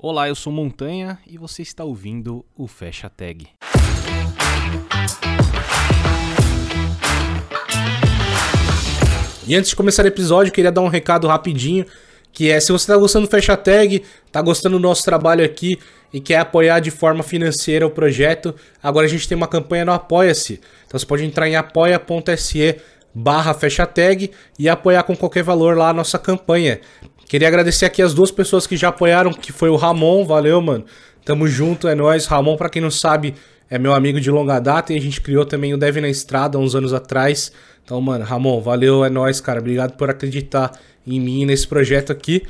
Olá, eu sou Montanha e você está ouvindo o Fecha Tag. E antes de começar o episódio, queria dar um recado rapidinho, que é se você está gostando do Fecha Tag, está gostando do nosso trabalho aqui e quer apoiar de forma financeira o projeto, agora a gente tem uma campanha no Apoia-se. Então você pode entrar em apoia.se barra fecha tag e apoiar com qualquer valor lá a nossa campanha. Queria agradecer aqui as duas pessoas que já apoiaram, que foi o Ramon, valeu, mano. Tamo junto, é nóis. Ramon, para quem não sabe, é meu amigo de longa data e a gente criou também o Deve na Estrada uns anos atrás. Então, mano, Ramon, valeu, é nóis, cara. Obrigado por acreditar em mim nesse projeto aqui.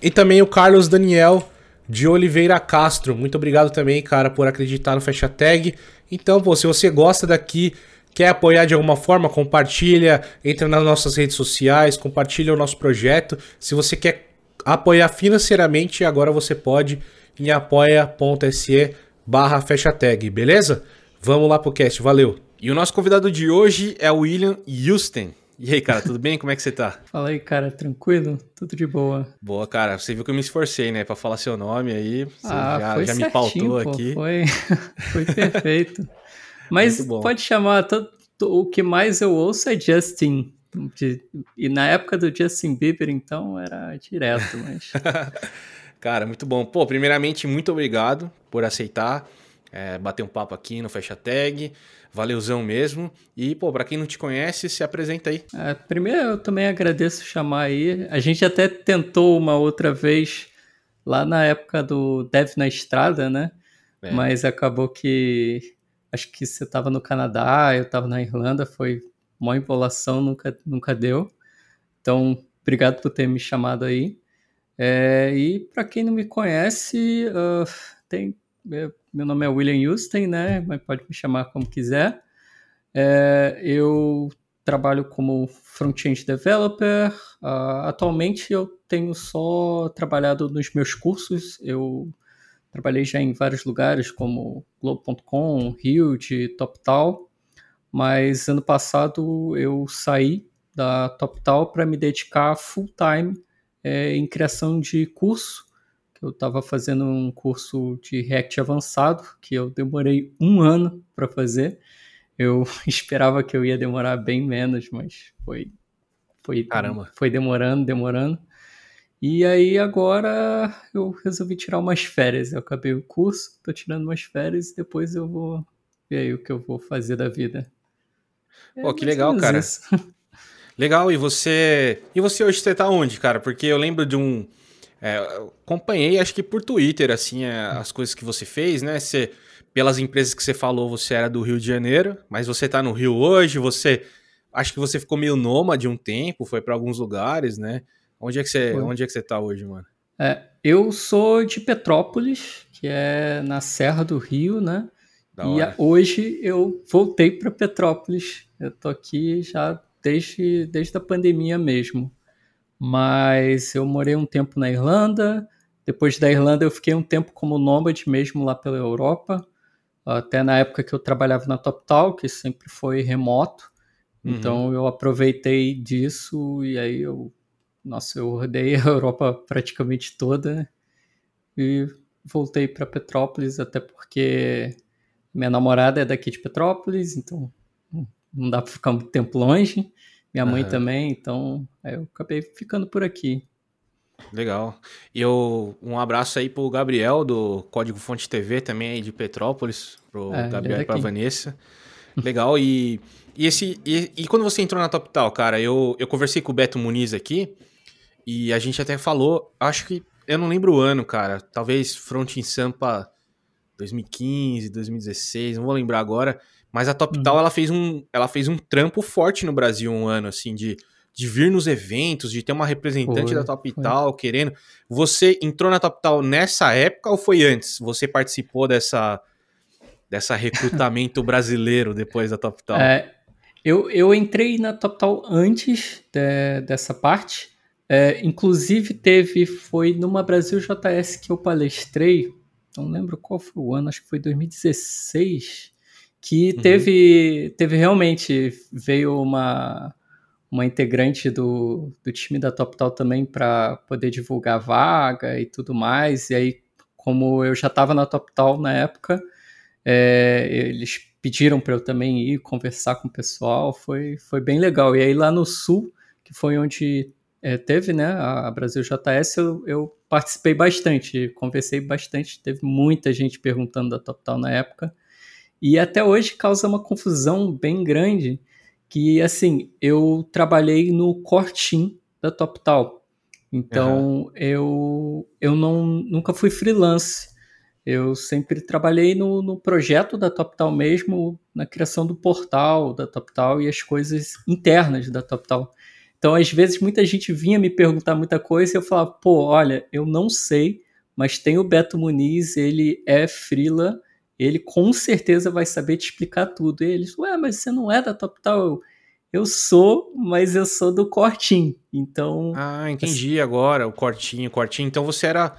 E também o Carlos Daniel de Oliveira Castro. Muito obrigado também, cara, por acreditar no Fecha Tag. Então, pô, se você gosta daqui, quer apoiar de alguma forma, compartilha, entra nas nossas redes sociais, compartilha o nosso projeto. Se você quer apoiar financeiramente, agora você pode em apoia.se barra fecha tag, beleza? Vamos lá pro cast, valeu! E o nosso convidado de hoje é o William Houston. E aí, cara, tudo bem? Como é que você tá? Fala aí, cara, tranquilo? Tudo de boa. Boa, cara. Você viu que eu me esforcei, né, pra falar seu nome aí. Você ah, já, já me pautou pô, aqui. Foi, foi perfeito. Mas pode chamar, o que mais eu ouço é Justin. De, e na época do Justin Bieber, então, era direto, mas... Cara, muito bom. Pô, primeiramente, muito obrigado por aceitar é, bater um papo aqui no Fecha Tag. Valeuzão mesmo. E, pô, pra quem não te conhece, se apresenta aí. É, primeiro, eu também agradeço chamar aí. A gente até tentou uma outra vez lá na época do Dev na Estrada, né? É. Mas acabou que acho que você estava no Canadá, eu estava na Irlanda, foi uma empolação, nunca, nunca deu. Então, obrigado por ter me chamado aí. É, e para quem não me conhece, uh, tem, é, meu nome é William Houston, né? Mas pode me chamar como quiser. É, eu trabalho como front-end developer. Uh, atualmente eu tenho só trabalhado nos meus cursos. Eu Trabalhei já em vários lugares, como Globo.com, Huge, TopTal, mas ano passado eu saí da TopTal para me dedicar full time é, em criação de curso. Eu estava fazendo um curso de React avançado, que eu demorei um ano para fazer. Eu esperava que eu ia demorar bem menos, mas foi, foi, Caramba. foi demorando, demorando. E aí agora eu resolvi tirar umas férias. Eu acabei o curso, tô tirando umas férias e depois eu vou ver aí o que eu vou fazer da vida. É Pô, que legal, cara. Isso. Legal, e você. E você hoje você tá onde, cara? Porque eu lembro de um. É, acompanhei, acho que por Twitter, assim, é, as coisas que você fez, né? Você, pelas empresas que você falou, você era do Rio de Janeiro, mas você tá no Rio hoje, você. Acho que você ficou meio nômade um tempo, foi para alguns lugares, né? Onde é que você, onde é que você tá hoje, mano? É, eu sou de Petrópolis, que é na Serra do Rio, né? Da e hora. hoje eu voltei para Petrópolis. Eu tô aqui já desde, desde a pandemia mesmo. Mas eu morei um tempo na Irlanda. Depois da Irlanda eu fiquei um tempo como nômade mesmo lá pela Europa. Até na época que eu trabalhava na TopTal, que sempre foi remoto. Uhum. Então eu aproveitei disso e aí eu nossa, eu rodei a Europa praticamente toda e voltei para Petrópolis, até porque minha namorada é daqui de Petrópolis, então não dá para ficar muito tempo longe. Minha mãe uhum. também, então eu acabei ficando por aqui. Legal. E eu, um abraço aí pro Gabriel do Código Fonte TV, também aí de Petrópolis, pro é, Gabriel é e pra Vanessa. Legal. E, e, esse, e, e, quando você entrou na TopTal, cara, eu, eu conversei com o Beto Muniz aqui. E a gente até falou, acho que, eu não lembro o ano, cara, talvez Front em Sampa 2015, 2016, não vou lembrar agora, mas a Top uhum. ela fez um, ela fez um trampo forte no Brasil um ano assim de de vir nos eventos, de ter uma representante foi, da Top querendo. Você entrou na Top nessa época ou foi antes? Você participou dessa dessa recrutamento brasileiro depois da Top É, eu, eu entrei na Top antes de, dessa parte, é, inclusive teve, foi numa Brasil JS que eu palestrei, não lembro qual foi o ano, acho que foi 2016, que uhum. teve, teve realmente, veio uma, uma integrante do, do time da TopTal também para poder divulgar vaga e tudo mais, e aí como eu já estava na TopTal na época, é, eles pediram para eu também ir conversar com o pessoal, foi, foi bem legal. E aí lá no Sul, que foi onde é, teve né, a Brasil JS, eu, eu, participei bastante, conversei bastante, teve muita gente perguntando da TopTal na época. E até hoje causa uma confusão bem grande, que assim, eu trabalhei no Cortim da TopTal. Então, uhum. eu, eu não, nunca fui freelance. Eu sempre trabalhei no, no projeto da TopTal mesmo, na criação do portal da TopTal e as coisas internas da TopTal. Então, às vezes, muita gente vinha me perguntar muita coisa e eu falava, pô, olha, eu não sei, mas tem o Beto Muniz, ele é freela, ele com certeza vai saber te explicar tudo. E eles, ué, mas você não é da TopTal? Eu, eu sou, mas eu sou do Cortinho. Então. Ah, entendi assim... agora, o Cortinho, Cortinho. Então você era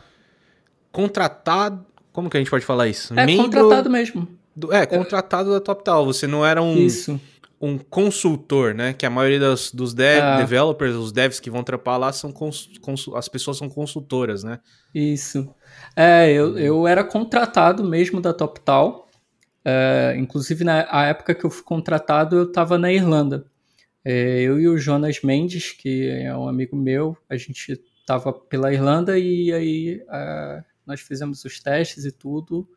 contratado. Como que a gente pode falar isso? É, Membro... contratado mesmo. Do... É, contratado é... da TopTal. Você não era um. Isso. Um consultor, né? Que a maioria dos, dos dev, ah. developers, os devs que vão trampar lá, são cons, cons, as pessoas são consultoras, né? Isso. É, eu, uhum. eu era contratado mesmo da TopTal. É, inclusive, na época que eu fui contratado, eu estava na Irlanda. É, eu e o Jonas Mendes, que é um amigo meu, a gente estava pela Irlanda e aí é, nós fizemos os testes e tudo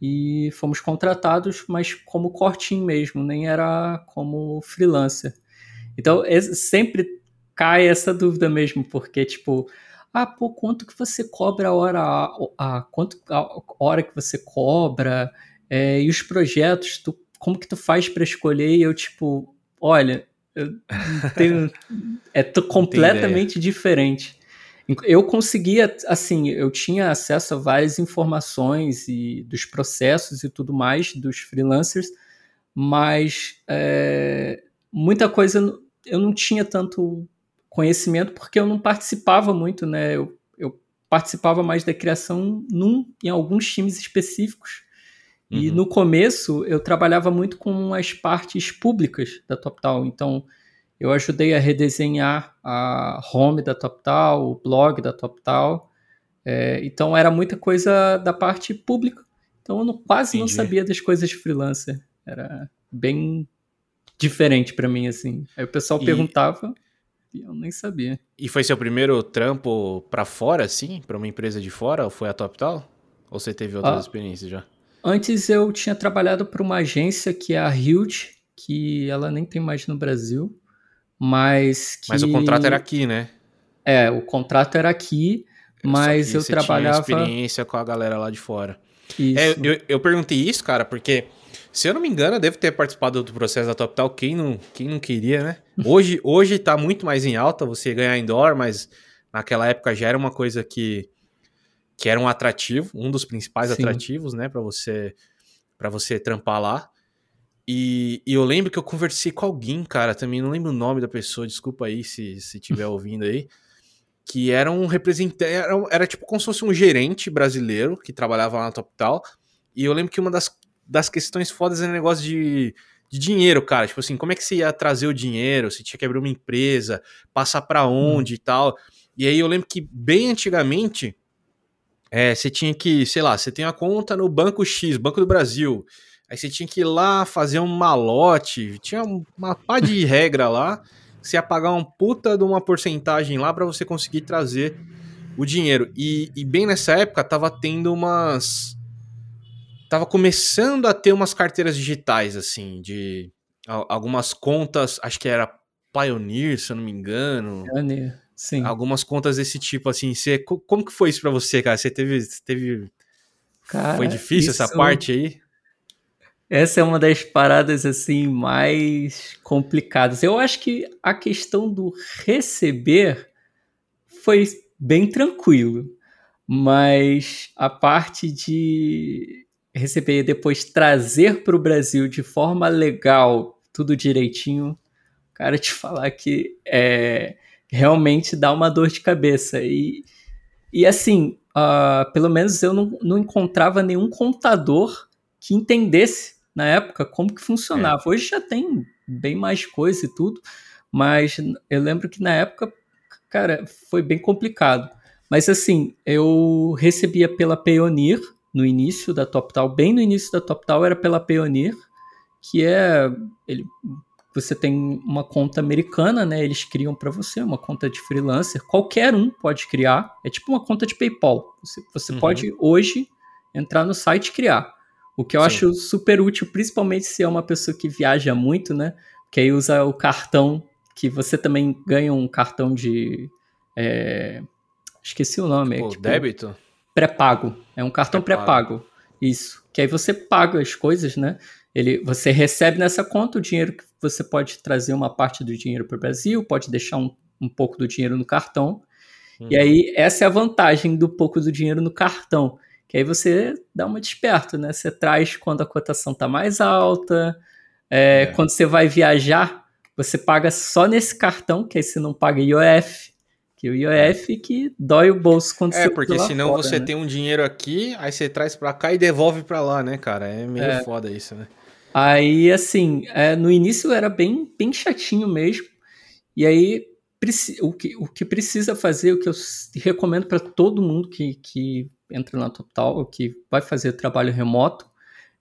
e fomos contratados, mas como cortinho mesmo, nem era como freelancer. Então sempre cai essa dúvida mesmo, porque tipo, ah, pô, quanto que você cobra a hora, a, a quanto a hora que você cobra é, e os projetos, tu, como que tu faz para escolher? E eu tipo, olha, tenho, é completamente diferente. Eu conseguia, assim, eu tinha acesso a várias informações e dos processos e tudo mais dos freelancers, mas é, muita coisa eu não tinha tanto conhecimento porque eu não participava muito, né? Eu, eu participava mais da criação num, em alguns times específicos. E uhum. no começo eu trabalhava muito com as partes públicas da TopTal. Então eu ajudei a redesenhar a home da TopTal, o blog da TopTal. É, então era muita coisa da parte pública. Então eu não, quase Entendi. não sabia das coisas de freelancer. Era bem diferente para mim assim. Aí o pessoal e... perguntava e eu nem sabia. E foi seu primeiro trampo para fora assim, para uma empresa de fora ou foi a TopTal? Ou você teve outras ah, experiências já? Antes eu tinha trabalhado para uma agência que é a Huge, que ela nem tem mais no Brasil, mas que... Mas o contrato era aqui, né? É, o contrato era aqui, mas eu trabalhava... Tinha experiência com a galera lá de fora. Isso. É, eu, eu perguntei isso, cara, porque, se eu não me engano, eu devo ter participado do processo da TopTal, quem não, quem não queria, né? Hoje, hoje tá muito mais em alta você ganhar em dólar, mas naquela época já era uma coisa que que era um atrativo, um dos principais Sim. atrativos, né, para você para você trampar lá. E, e, eu lembro que eu conversei com alguém, cara, também não lembro o nome da pessoa, desculpa aí se se estiver ouvindo aí, que era um representante, era, era, tipo como se fosse um gerente brasileiro que trabalhava lá na TopTal. E eu lembro que uma das, das questões fodas era o negócio de, de dinheiro, cara. Tipo assim, como é que você ia trazer o dinheiro? Você tinha que abrir uma empresa, passar para onde hum. e tal. E aí eu lembro que bem antigamente é, você tinha que, sei lá, você tem a conta no Banco X, Banco do Brasil. Aí você tinha que ir lá fazer um malote. Tinha uma pá de regra lá. Você ia pagar uma puta de uma porcentagem lá para você conseguir trazer o dinheiro. E, e, bem nessa época tava tendo umas. Tava começando a ter umas carteiras digitais, assim, de algumas contas, acho que era Pioneer, se eu não me engano. Pioneer. Sim. Algumas contas desse tipo, assim. Você, como que foi isso para você, cara? Você teve. teve... Cara, foi difícil isso... essa parte aí? Essa é uma das paradas assim mais complicadas. Eu acho que a questão do receber foi bem tranquilo, mas a parte de receber e depois trazer para o Brasil de forma legal, tudo direitinho, cara, te falar que é, realmente dá uma dor de cabeça. E, e assim, uh, pelo menos eu não, não encontrava nenhum contador que entendesse na época como que funcionava. É. Hoje já tem bem mais coisa e tudo, mas eu lembro que na época, cara, foi bem complicado. Mas assim, eu recebia pela Payoneer no início da TopTal, bem no início da TopTal era pela Payoneer, que é ele, você tem uma conta americana, né? Eles criam para você uma conta de freelancer. Qualquer um pode criar. É tipo uma conta de PayPal. Você, você uhum. pode hoje entrar no site e criar. O que eu Sim. acho super útil, principalmente se é uma pessoa que viaja muito, né? Que aí usa o cartão, que você também ganha um cartão de. É... Esqueci o nome. Tipo, é, tipo, débito? Pré-pago. É um cartão pré-pago. Pré Isso. Que aí você paga as coisas, né? Ele, você recebe nessa conta o dinheiro que você pode trazer uma parte do dinheiro para o Brasil, pode deixar um, um pouco do dinheiro no cartão. Uhum. E aí, essa é a vantagem do pouco do dinheiro no cartão. Que aí você dá uma desperto, né? Você traz quando a cotação está mais alta. É, é. Quando você vai viajar, você paga só nesse cartão, que aí você não paga IOF. Que o IOF que dói o bolso quando é, você É, porque senão fora, você né? tem um dinheiro aqui, aí você traz para cá e devolve para lá, né, cara? É meio é. foda isso, né? Aí, assim, é, no início era bem, bem chatinho mesmo. E aí, o que, o que precisa fazer, o que eu recomendo para todo mundo que, que entra na Total, que vai fazer trabalho remoto,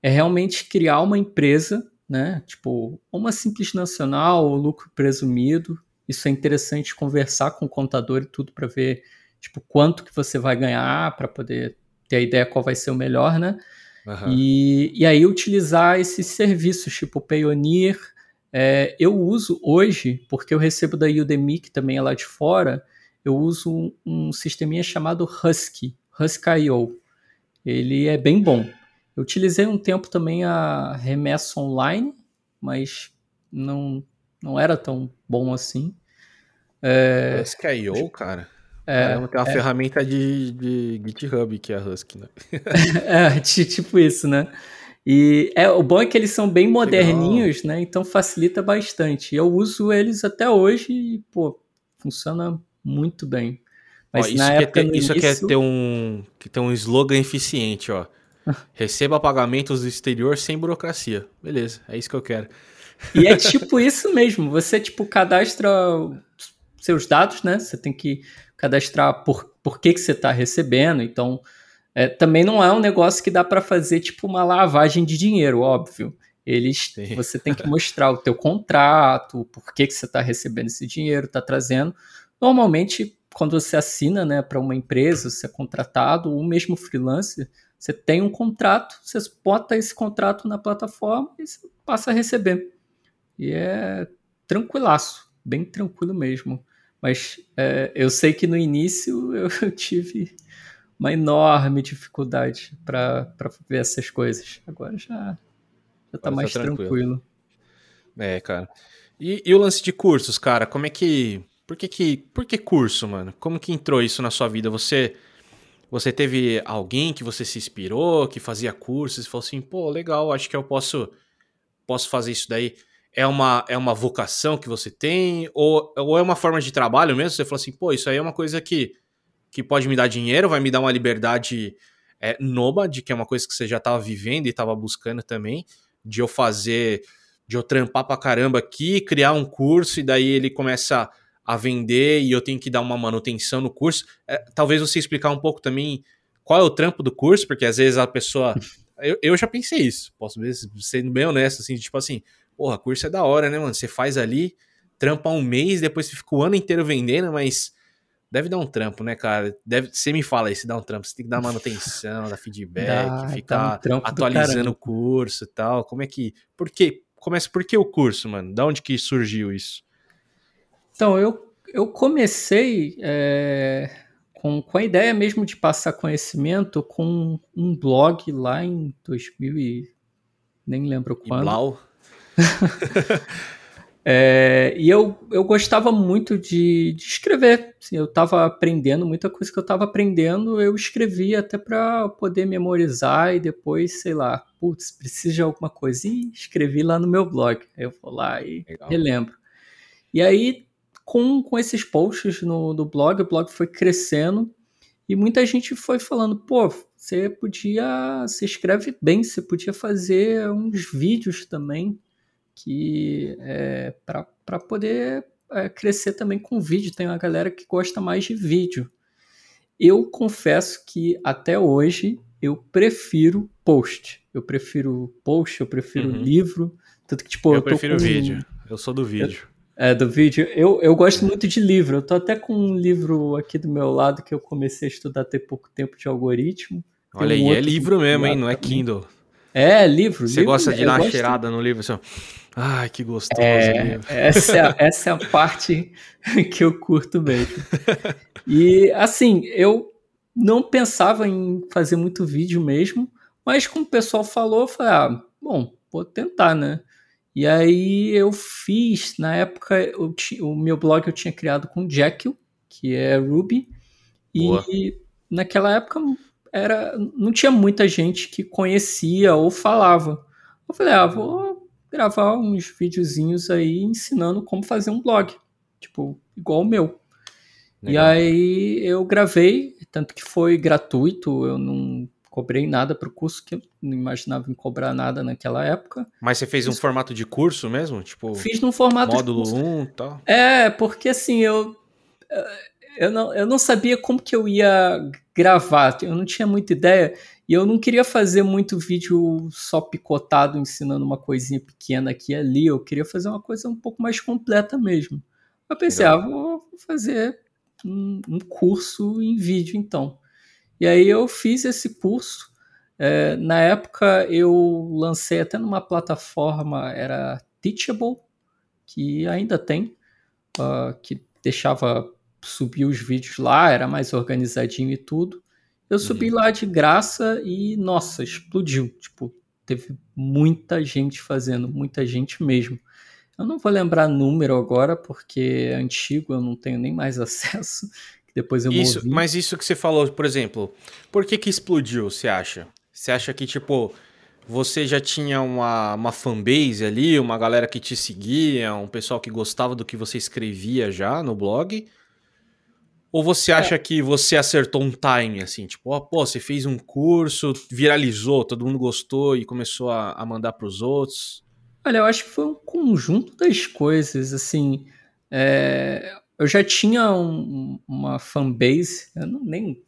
é realmente criar uma empresa, né? Tipo, uma simples nacional ou lucro presumido. Isso é interessante conversar com o contador e tudo para ver, tipo, quanto que você vai ganhar para poder ter a ideia qual vai ser o melhor, né? Uhum. E, e aí utilizar esses serviços, tipo Payoneer. É, eu uso hoje, porque eu recebo da Udemy, que também é lá de fora, eu uso um, um sisteminha chamado Husky, Husky.io. Ele é bem bom. Eu utilizei um tempo também a remessa online, mas não, não era tão bom assim. É... Husky.io, cara? É, Caramba, tem uma é... ferramenta de, de GitHub que é a Husky, né? é, tipo isso, né? E é, o bom é que eles são bem moderninhos, Legal. né? Então facilita bastante. Eu uso eles até hoje e, pô, funciona muito bem. Mas ó, isso na época, ter, isso início... quer ter um, que ter um slogan eficiente, ó. Receba pagamentos do exterior sem burocracia. Beleza, é isso que eu quero. E é tipo isso mesmo. Você, tipo, cadastra seus dados, né? Você tem que cadastrar por, por que, que você está recebendo. Então, é, também não é um negócio que dá para fazer tipo uma lavagem de dinheiro, óbvio. Eles, Sim. você tem que mostrar o teu contrato, por que, que você está recebendo esse dinheiro, está trazendo. Normalmente, quando você assina né, para uma empresa, você é contratado, ou mesmo freelancer, você tem um contrato, você bota esse contrato na plataforma e você passa a receber. E é tranquilaço, bem tranquilo mesmo. Mas é, eu sei que no início eu, eu tive uma enorme dificuldade para ver essas coisas. Agora já, já tá mais tá tranquilo. tranquilo. É, cara. E, e, o lance de cursos, cara, como é que. Por que, que. Por que curso, mano? Como que entrou isso na sua vida? Você. Você teve alguém que você se inspirou, que fazia cursos e falou assim, pô, legal, acho que eu posso posso fazer isso daí é uma, é uma vocação que você tem? Ou, ou é uma forma de trabalho mesmo? Você falou assim, pô, isso aí é uma coisa que, que pode me dar dinheiro, vai me dar uma liberdade é, nômade, que é uma coisa que você já estava vivendo e estava buscando também, de eu fazer, de eu trampar pra caramba aqui, criar um curso e daí ele começa a vender e eu tenho que dar uma manutenção no curso. É, talvez você explicar um pouco também qual é o trampo do curso, porque às vezes a pessoa. Eu, eu já pensei isso, posso ser bem honesto, assim, tipo assim, Porra, curso é da hora, né, mano? Você faz ali, trampa um mês, depois você fica o ano inteiro vendendo, mas deve dar um trampo, né, cara? Deve, você me fala aí se dá um trampo, você tem que dar manutenção, dar feedback, dá, ficar um atualizando o curso e tal. Como é que. Por que? Começa por que o curso, mano? Da onde que surgiu isso? Então, eu, eu comecei é, com, com a ideia mesmo de passar conhecimento com um blog lá em 2000 e nem lembro quando. Blau? é, e eu, eu gostava muito de, de escrever. Assim, eu estava aprendendo, muita coisa que eu estava aprendendo, eu escrevia até para poder memorizar e depois, sei lá, putz, precisa de alguma coisa. E escrevi lá no meu blog. Aí eu vou lá e Legal. relembro. E aí, com, com esses posts no, no blog, o blog foi crescendo e muita gente foi falando, pô, você podia, você escreve bem, você podia fazer uns vídeos também que é, para poder é, crescer também com vídeo. Tem uma galera que gosta mais de vídeo. eu confesso que até hoje eu prefiro post. Eu prefiro post, eu prefiro uhum. livro. Tanto que, tipo, eu, eu prefiro com... vídeo. Eu sou do vídeo. É, do vídeo. Eu, eu gosto muito de livro. Eu tô até com um livro aqui do meu lado que eu comecei a estudar tem pouco tempo de algoritmo. Olha aí, é livro mesmo, hein? Não é Kindle. É, livro. Você livro, gosta de dar uma cheirada no livro assim, Ai, que gostoso. É, essa, é, essa é a parte que eu curto mesmo. E assim, eu não pensava em fazer muito vídeo mesmo, mas como o pessoal falou, eu falei, ah, bom, vou tentar, né? E aí eu fiz, na época, eu o meu blog eu tinha criado com Jekyll, que é Ruby, Boa. e naquela época era, não tinha muita gente que conhecia ou falava. Eu falei, ah, vou gravar uns videozinhos aí ensinando como fazer um blog, tipo, igual o meu. Legal. E aí eu gravei, tanto que foi gratuito, eu não cobrei nada para o curso, que eu não imaginava em cobrar nada naquela época. Mas você fez um formato de curso mesmo? Tipo, fiz num formato módulo 1 e tal? É, porque assim, eu, eu, não, eu não sabia como que eu ia gravar, eu não tinha muita ideia, e eu não queria fazer muito vídeo só picotado, ensinando uma coisinha pequena aqui e ali, eu queria fazer uma coisa um pouco mais completa mesmo. Eu pensei, Legal. ah, vou fazer um, um curso em vídeo então. E aí eu fiz esse curso. É, na época eu lancei até numa plataforma, era Teachable, que ainda tem, uh, que deixava subir os vídeos lá, era mais organizadinho e tudo. Eu subi uhum. lá de graça e, nossa, explodiu. Tipo, teve muita gente fazendo, muita gente mesmo. Eu não vou lembrar número agora, porque é antigo, eu não tenho nem mais acesso depois eu isso, movi. Mas isso que você falou, por exemplo, por que que explodiu, você acha? Você acha que, tipo, você já tinha uma, uma fanbase ali, uma galera que te seguia, um pessoal que gostava do que você escrevia já no blog? Ou você acha é. que você acertou um time, assim, tipo, ó, pô, você fez um curso, viralizou, todo mundo gostou e começou a, a mandar para os outros? Olha, eu acho que foi um conjunto das coisas, assim, é, eu já tinha um, uma fanbase, eu não, nem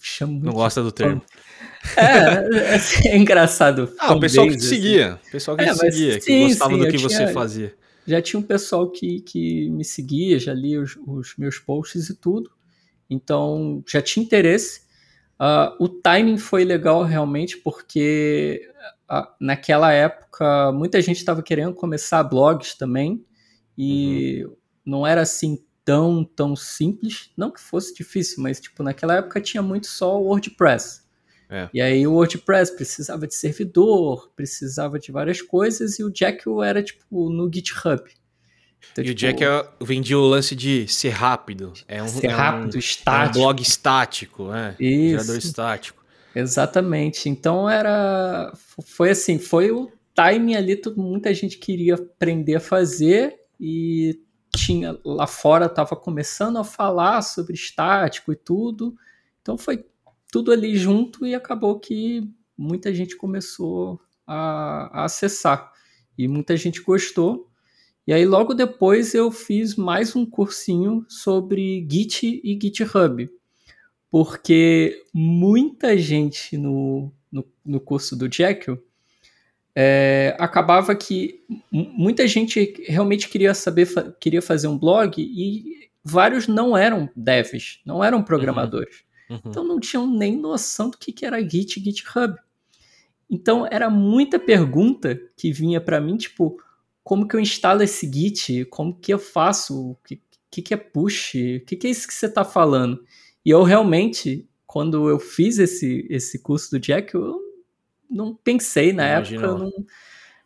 chamo muito. Não gosta do termo. É, é, é engraçado. Ah, o pessoal que te assim. seguia. O pessoal que é, te seguia, sim, que gostava sim, do que tinha, você fazia. Já tinha um pessoal que, que me seguia, já lia os, os meus posts e tudo. Então, já tinha interesse. Uh, o timing foi legal realmente, porque uh, naquela época muita gente estava querendo começar blogs também. E uhum. não era assim tão, tão simples. Não que fosse difícil, mas tipo, naquela época tinha muito só o WordPress. É. E aí o WordPress precisava de servidor, precisava de várias coisas, e o Jekyll era tipo no GitHub. Então, e tipo, o Jekyll vendia o lance de ser rápido. É um, ser é rápido, um, estático. É um blog estático, é. Isso. Gerador estático. Exatamente. Então era. Foi assim, foi o timing ali, muita gente queria aprender a fazer e tinha lá fora estava começando a falar sobre estático e tudo. Então foi tudo ali junto e acabou que muita gente começou a, a acessar e muita gente gostou. E aí logo depois eu fiz mais um cursinho sobre Git e GitHub, porque muita gente no, no, no curso do Jekyll é, acabava que muita gente realmente queria saber, queria fazer um blog e vários não eram devs, não eram programadores. Uhum. Uhum. Então não tinham nem noção do que, que era Git e GitHub. Então era muita pergunta que vinha para mim, tipo, como que eu instalo esse Git? Como que eu faço? O que, que, que é push? O que, que é isso que você está falando? E eu realmente, quando eu fiz esse, esse curso do Jack, eu não pensei na época. Não...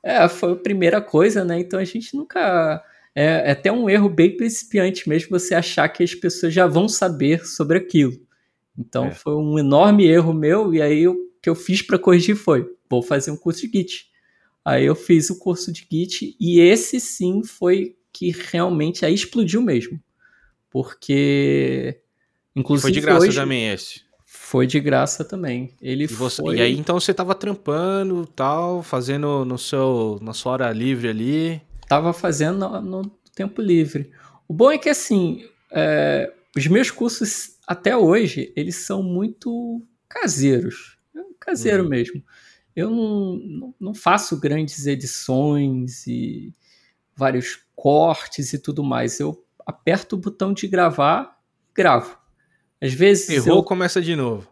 É, foi a primeira coisa, né? Então a gente nunca. É, é até um erro bem principiante mesmo você achar que as pessoas já vão saber sobre aquilo. Então é. foi um enorme erro meu, e aí o que eu fiz para corrigir foi: vou fazer um curso de Git. Aí eu fiz o curso de Git, e esse sim foi que realmente aí explodiu mesmo. Porque. Inclusive. Foi de graça hoje, também esse. Foi de graça também. Ele e, você, foi... e aí então você tava trampando, tal, fazendo no seu na sua hora livre ali? Tava fazendo no, no tempo livre. O bom é que assim, é, os meus cursos até hoje, eles são muito caseiros. Caseiro uhum. mesmo. Eu não, não faço grandes edições e vários cortes e tudo mais. Eu aperto o botão de gravar e gravo. Às vezes. Errou, eu... começa de novo.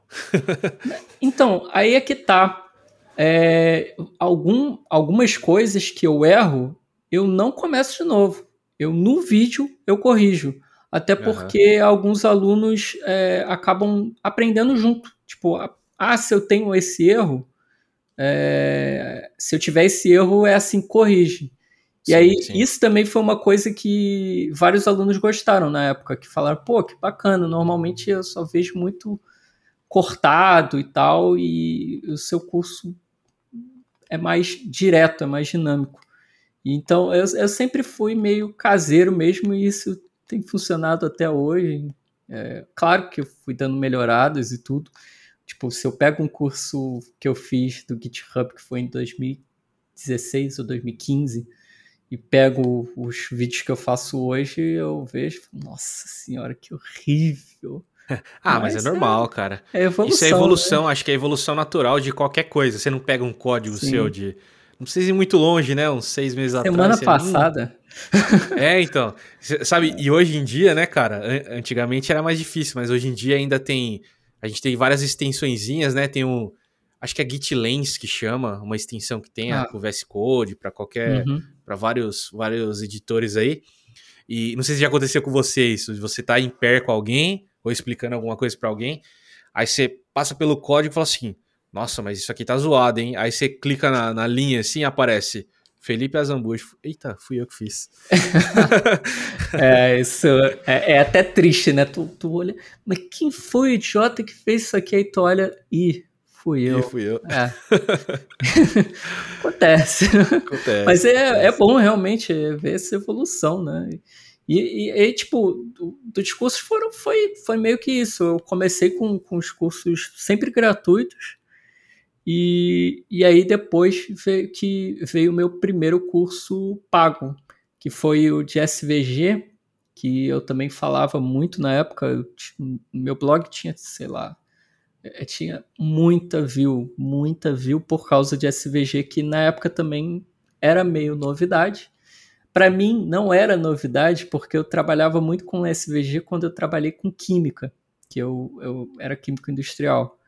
então, aí é que tá. É, algum, algumas coisas que eu erro, eu não começo de novo. Eu, no vídeo, eu corrijo. Até porque uhum. alguns alunos é, acabam aprendendo junto. Tipo, ah, se eu tenho esse erro, é, se eu tiver esse erro, é assim, corrige. E sim, aí, sim. isso também foi uma coisa que vários alunos gostaram na época, que falaram, pô, que bacana, normalmente eu só vejo muito cortado e tal, e o seu curso é mais direto, é mais dinâmico. Então, eu, eu sempre fui meio caseiro mesmo, e isso tem funcionado até hoje. É, claro que eu fui dando melhoradas e tudo. Tipo, se eu pego um curso que eu fiz do GitHub, que foi em 2016 ou 2015, e pego os vídeos que eu faço hoje, eu vejo, nossa senhora, que horrível. ah, mas, mas é normal, é, cara. É evolução, Isso é evolução, né? acho que é evolução natural de qualquer coisa. Você não pega um código Sim. seu de. Não precisa ir muito longe, né? Uns seis meses Semana atrás. Semana passada. é, então. Sabe, e hoje em dia, né, cara? Antigamente era mais difícil, mas hoje em dia ainda tem. A gente tem várias extensõezinhas, né? Tem um acho que é GitLens que chama, uma extensão que tem ah. o VS Code para qualquer, uhum. para vários, vários editores aí. E não sei se já aconteceu com você isso, você tá em pé com alguém ou explicando alguma coisa para alguém, aí você passa pelo código e fala assim: "Nossa, mas isso aqui tá zoado, hein?". Aí você clica na, na linha assim, aparece Felipe Azambujo. Eita, fui eu que fiz. é, isso é, é, até triste, né? Tu, tu olha, mas quem foi o idiota que fez isso aqui? Aí tu olha, ih, Fui eu. E fui eu. É. Acontece. Acontece. Mas é, é bom realmente ver essa evolução, né? E, e, e tipo, do, do discurso foram, foi, foi meio que isso. Eu comecei com, com os cursos sempre gratuitos. E, e aí depois veio que veio o meu primeiro curso pago, que foi o de SVG, que eu também falava muito na época. Eu, meu blog tinha, sei lá, é, tinha muita view, muita view por causa de SVG, que na época também era meio novidade. Para mim, não era novidade, porque eu trabalhava muito com SVG quando eu trabalhei com química, que eu, eu era químico industrial.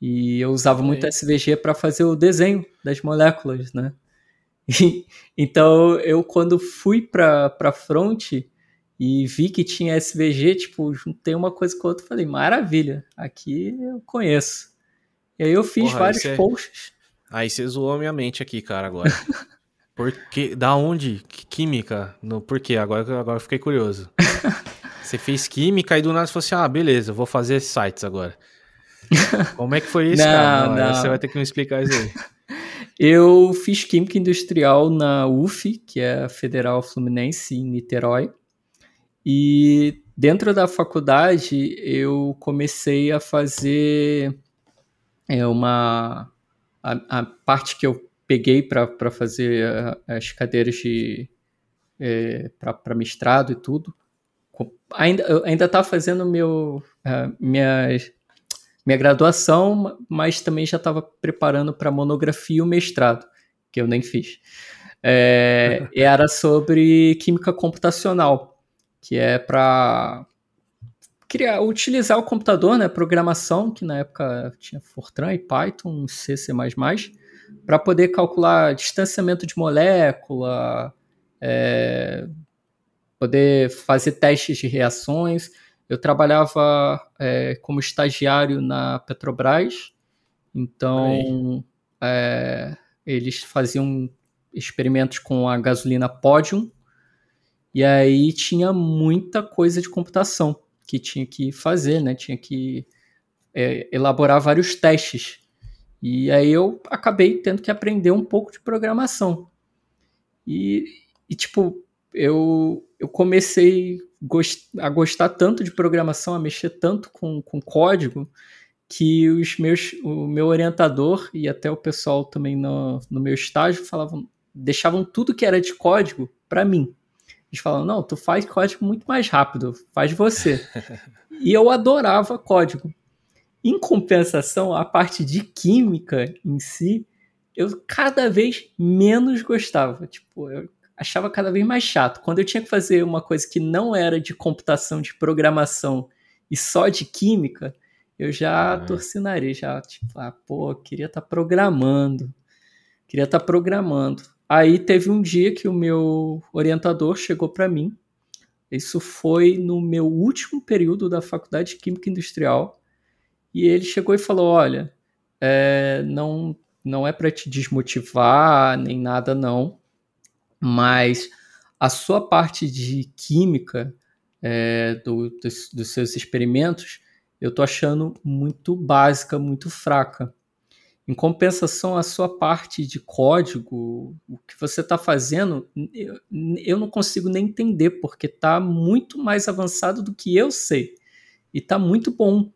E eu usava muito SVG para fazer o desenho das moléculas, né? E, então, eu quando fui para front, e vi que tinha SVG, tipo, juntei uma coisa com a outra e falei, maravilha, aqui eu conheço. E aí eu fiz Porra, vários cê... posts. Aí você zoou minha mente aqui, cara, agora. Porque, da onde? Química? No, por quê? Agora, agora eu fiquei curioso. Você fez química e do nada você falou assim, ah, beleza, vou fazer sites agora. Como é que foi isso, não, cara? Não, não. Você vai ter que me explicar isso aí. Eu fiz Química Industrial na UF, que é a Federal Fluminense, em Niterói. E dentro da faculdade eu comecei a fazer é, uma a, a parte que eu peguei para fazer as cadeiras de é, para mestrado e tudo. Ainda eu ainda estava fazendo meu minha minha graduação, mas também já estava preparando para monografia e o mestrado, que eu nem fiz. É, era sobre química computacional que é para criar, utilizar o computador, né, programação, que na época tinha Fortran e Python, C, C++, para poder calcular distanciamento de molécula, é, poder fazer testes de reações. Eu trabalhava é, como estagiário na Petrobras, então é, eles faziam experimentos com a gasolina Podium, e aí tinha muita coisa de computação que tinha que fazer, né? Tinha que é, elaborar vários testes. E aí eu acabei tendo que aprender um pouco de programação. E, e tipo, eu, eu comecei gost, a gostar tanto de programação, a mexer tanto com, com código, que os meus, o meu orientador e até o pessoal também no, no meu estágio falavam, deixavam tudo que era de código para mim. Eles falam, não, tu faz código muito mais rápido, faz você. E eu adorava código. Em compensação, a parte de química em si, eu cada vez menos gostava. Tipo, eu achava cada vez mais chato. Quando eu tinha que fazer uma coisa que não era de computação, de programação e só de química, eu já ah. torci o nariz, já, tipo, ah, pô, queria estar tá programando. Queria estar tá programando. Aí teve um dia que o meu orientador chegou para mim. Isso foi no meu último período da Faculdade de Química Industrial. E ele chegou e falou: Olha, é, não, não é para te desmotivar nem nada, não. Mas a sua parte de química é, do, dos, dos seus experimentos eu tô achando muito básica, muito fraca. Em compensação, a sua parte de código, o que você está fazendo, eu, eu, não consigo nem entender, porque está muito mais avançado do que eu sei. E está muito bom.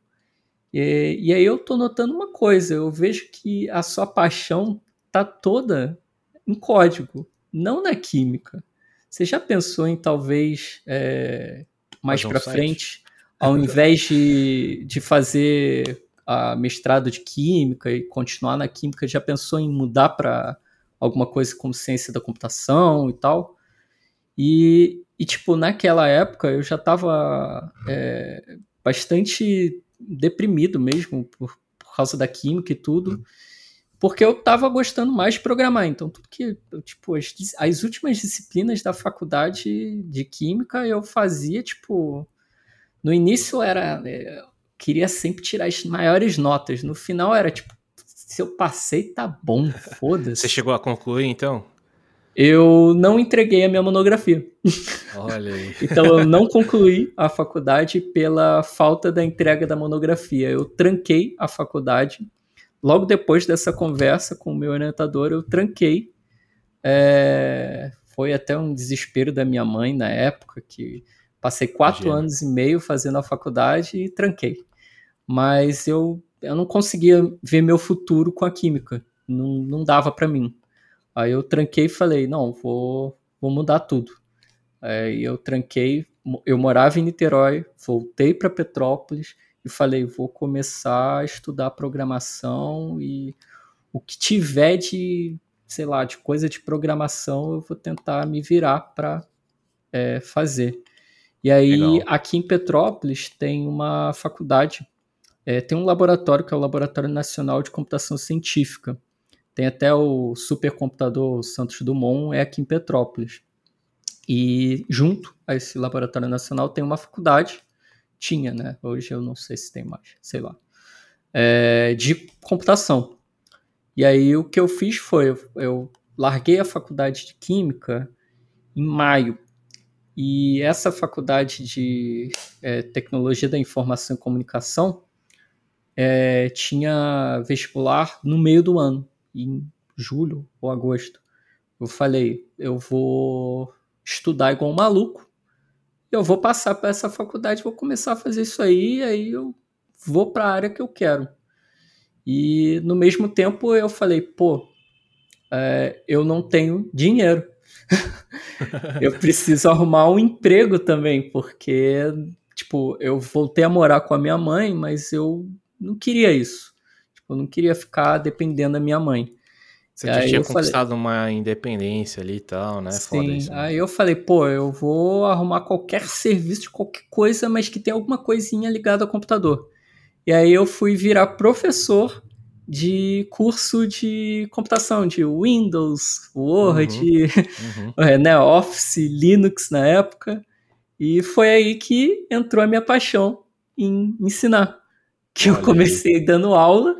E, e aí eu estou notando uma coisa, eu vejo que a sua paixão está toda em código, não na química. Você já pensou em talvez é, mais para frente, ao invés de, de fazer a mestrado de química e continuar na química, já pensou em mudar para alguma coisa como ciência da computação e tal? E, e tipo, naquela época eu já estava é, bastante deprimido mesmo por, por causa da química e tudo, porque eu estava gostando mais de programar. Então, tudo que, tipo, as, as últimas disciplinas da faculdade de química eu fazia, tipo, no início era é, queria sempre tirar as maiores notas. No final era tipo, se eu passei, tá bom, foda-se. Você chegou a concluir então? Eu não entreguei a minha monografia. Olha aí. então eu não concluí a faculdade pela falta da entrega da monografia. Eu tranquei a faculdade. Logo depois dessa conversa com o meu orientador, eu tranquei. É... Foi até um desespero da minha mãe na época, que passei quatro Imagina. anos e meio fazendo a faculdade e tranquei mas eu, eu não conseguia ver meu futuro com a química. Não, não dava para mim. Aí eu tranquei e falei, não, vou, vou mudar tudo. Aí eu tranquei, eu morava em Niterói, voltei para Petrópolis e falei, vou começar a estudar programação e o que tiver de, sei lá, de coisa de programação, eu vou tentar me virar para é, fazer. E aí, Legal. aqui em Petrópolis, tem uma faculdade é, tem um laboratório que é o Laboratório Nacional de Computação Científica. Tem até o supercomputador Santos Dumont, é aqui em Petrópolis. E junto a esse laboratório nacional tem uma faculdade, tinha, né? Hoje eu não sei se tem mais, sei lá, é, de computação. E aí o que eu fiz foi, eu, eu larguei a faculdade de Química em maio. E essa faculdade de é, Tecnologia da Informação e Comunicação, é, tinha vestibular no meio do ano, em julho ou agosto. Eu falei, eu vou estudar igual um maluco, eu vou passar para essa faculdade, vou começar a fazer isso aí, aí eu vou para a área que eu quero. E no mesmo tempo eu falei, pô, é, eu não tenho dinheiro. eu preciso arrumar um emprego também, porque, tipo, eu voltei a morar com a minha mãe, mas eu não queria isso. Tipo, eu não queria ficar dependendo da minha mãe. Você já tinha conquistado falei, uma independência ali e tal, né? Sim, isso, né? aí eu falei, pô, eu vou arrumar qualquer serviço de qualquer coisa, mas que tenha alguma coisinha ligada ao computador. E aí eu fui virar professor de curso de computação, de Windows, Word, uhum, uhum. Né, Office, Linux na época. E foi aí que entrou a minha paixão em ensinar que Olha eu comecei aí. dando aula.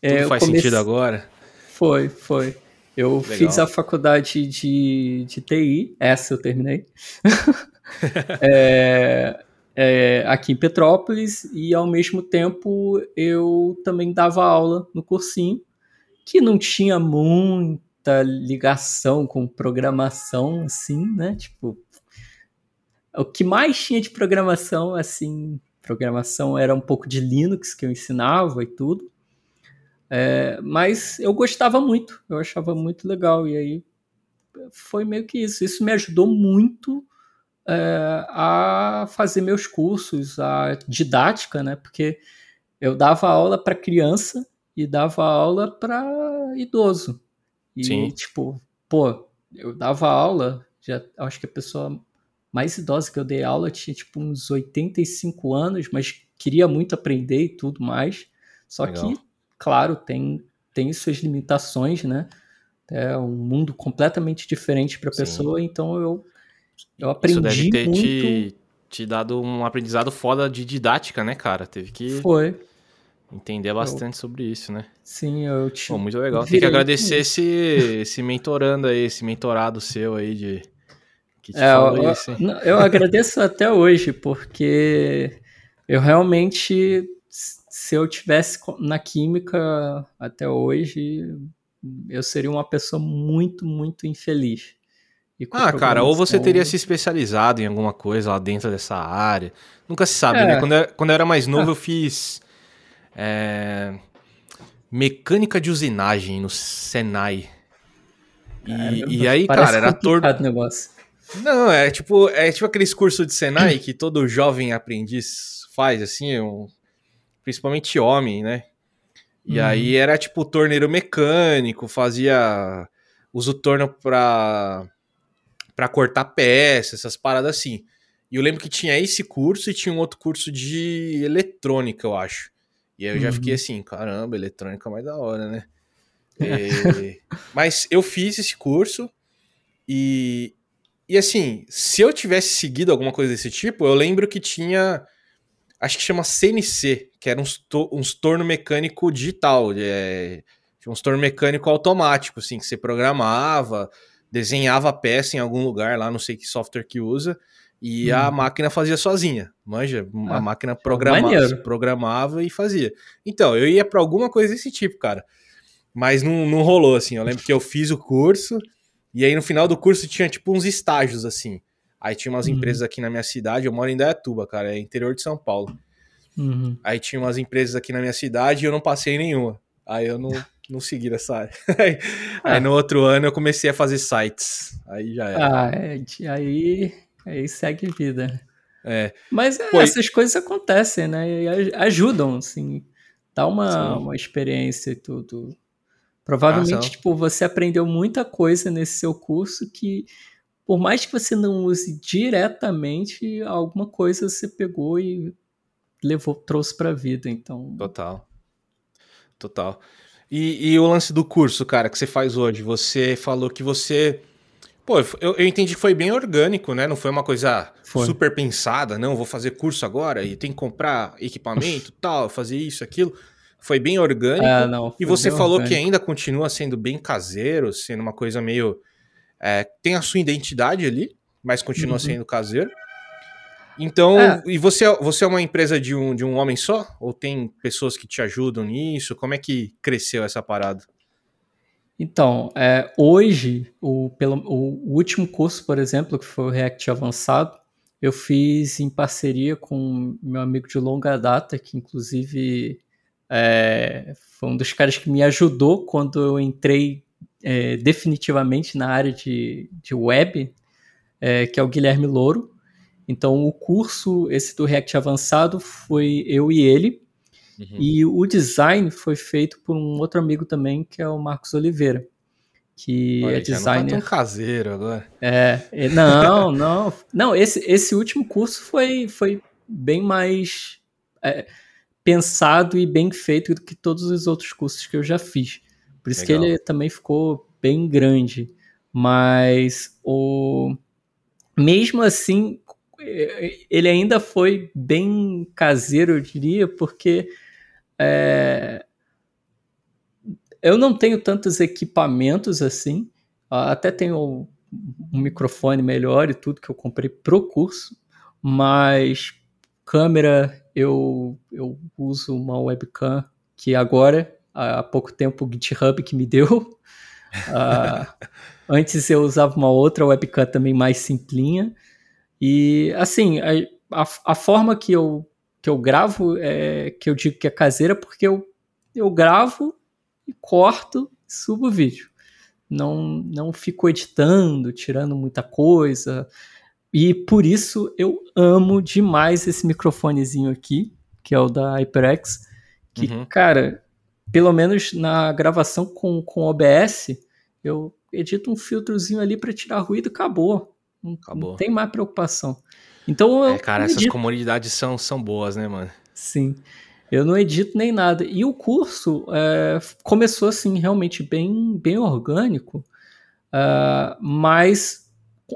É, Tudo faz comecei... sentido agora? Foi, foi. Eu Legal. fiz a faculdade de, de TI, essa eu terminei. é, é, aqui em Petrópolis, e ao mesmo tempo eu também dava aula no cursinho, que não tinha muita ligação com programação, assim, né? Tipo, o que mais tinha de programação, assim, programação era um pouco de Linux que eu ensinava e tudo. É, mas eu gostava muito, eu achava muito legal. E aí foi meio que isso. Isso me ajudou muito é, a fazer meus cursos, a didática, né? Porque eu dava aula para criança e dava aula para idoso. E, Sim. tipo, pô, eu dava aula, já acho que a pessoa mais idosa que eu dei aula tinha, tipo, uns 85 anos, mas queria muito aprender e tudo mais. Só Legal. que, claro, tem, tem suas limitações, né? É um mundo completamente diferente para a pessoa, então eu, eu aprendi Isso deve ter muito... te, te dado um aprendizado foda de didática, né, cara? Teve que... Foi. Entender bastante eu... sobre isso, né? Sim, eu te. Pô, muito legal. Tem que agradecer esse, esse mentorando aí, esse mentorado seu aí de. Que te é, eu, isso, hein? eu agradeço até hoje, porque eu realmente, se eu tivesse na química até hoje, eu seria uma pessoa muito, muito infeliz. Ah, cara, ou você teria se especializado em alguma coisa lá dentro dessa área. Nunca se sabe, é. né? Quando eu, quando eu era mais novo, ah. eu fiz é, mecânica de usinagem no Senai. E, e aí, cara, era todo. negócio. Não, é tipo, é tipo aqueles cursos de Senai que todo jovem aprendiz faz, assim, um, principalmente homem, né? E uhum. aí era tipo torneiro mecânico, fazia. Usa o torno pra, pra cortar peças, essas paradas assim. E eu lembro que tinha esse curso e tinha um outro curso de eletrônica, eu acho. E aí eu já fiquei uhum. assim, caramba, eletrônica é mais da hora, né? E... Mas eu fiz esse curso e, e assim, se eu tivesse seguido alguma coisa desse tipo, eu lembro que tinha acho que chama CNC, que era uns, to uns torno mecânico digital, é, uns torno mecânico automático, assim, que você programava, desenhava a peça em algum lugar lá, não sei que software que usa, e hum. a máquina fazia sozinha, manja? Ah, a máquina programava, programava e fazia. Então, eu ia para alguma coisa desse tipo, cara. Mas não, não rolou, assim. Eu lembro que eu fiz o curso, e aí no final do curso tinha tipo uns estágios, assim. Aí tinha umas uhum. empresas aqui na minha cidade, eu moro em Dayatuba, cara, é interior de São Paulo. Uhum. Aí tinha umas empresas aqui na minha cidade e eu não passei nenhuma. Aí eu não, não segui essa área. aí, ah. aí, no outro ano eu comecei a fazer sites. Aí já era. Ah, é, aí, aí segue vida. É. Mas é, essas coisas acontecem, né? E ajudam, assim. Dá uma, uma experiência e tudo. Provavelmente, tipo, você aprendeu muita coisa nesse seu curso que por mais que você não use diretamente, alguma coisa você pegou e levou, trouxe para a vida, então. Total. Total. E, e, o lance do curso, cara, que você faz hoje, você falou que você. Pô, eu, eu entendi que foi bem orgânico, né? Não foi uma coisa foi. super pensada, não, vou fazer curso agora e tem que comprar equipamento, tal, fazer isso, aquilo. Foi bem orgânico. É, não, e você falou orgânico. que ainda continua sendo bem caseiro, sendo uma coisa meio é, tem a sua identidade ali, mas continua uhum. sendo caseiro. Então, é. e você, é, você é uma empresa de um, de um homem só? Ou tem pessoas que te ajudam nisso? Como é que cresceu essa parada? Então, é, hoje, o, pelo, o último curso, por exemplo, que foi o React Avançado, eu fiz em parceria com meu amigo de longa data, que inclusive é, foi um dos caras que me ajudou quando eu entrei é, definitivamente na área de, de web, é, que é o Guilherme Louro. Então, o curso, esse do React Avançado, foi eu e ele. Uhum. E o design foi feito por um outro amigo também, que é o Marcos Oliveira. Que Olha, é designer. Não tá tão caseiro agora. É, é, não, não. Não, esse, esse último curso foi, foi bem mais é, pensado e bem feito do que todos os outros cursos que eu já fiz. Por isso Legal. que ele também ficou bem grande. Mas o mesmo assim, ele ainda foi bem caseiro, eu diria, porque é, eu não tenho tantos equipamentos assim. Até tenho um microfone melhor e tudo que eu comprei pro curso, mas câmera eu, eu uso uma webcam que agora há pouco tempo o GitHub que me deu. Uh, antes eu usava uma outra webcam também mais simplinha. E assim, a, a, a, forma que eu, que eu gravo é que eu digo que é caseira porque eu, eu gravo e corto e subo o vídeo. Não, não fico editando, tirando muita coisa. E por isso eu amo demais esse microfonezinho aqui, que é o da HyperX, que, uhum. cara, pelo menos na gravação com, com OBS, eu edito um filtrozinho ali para tirar ruído, acabou. Não, acabou. não tem mais preocupação. Então eu. É, cara, essas comunidades são, são boas, né, mano? Sim. Eu não edito nem nada. E o curso é, começou assim, realmente bem, bem orgânico, uh, mas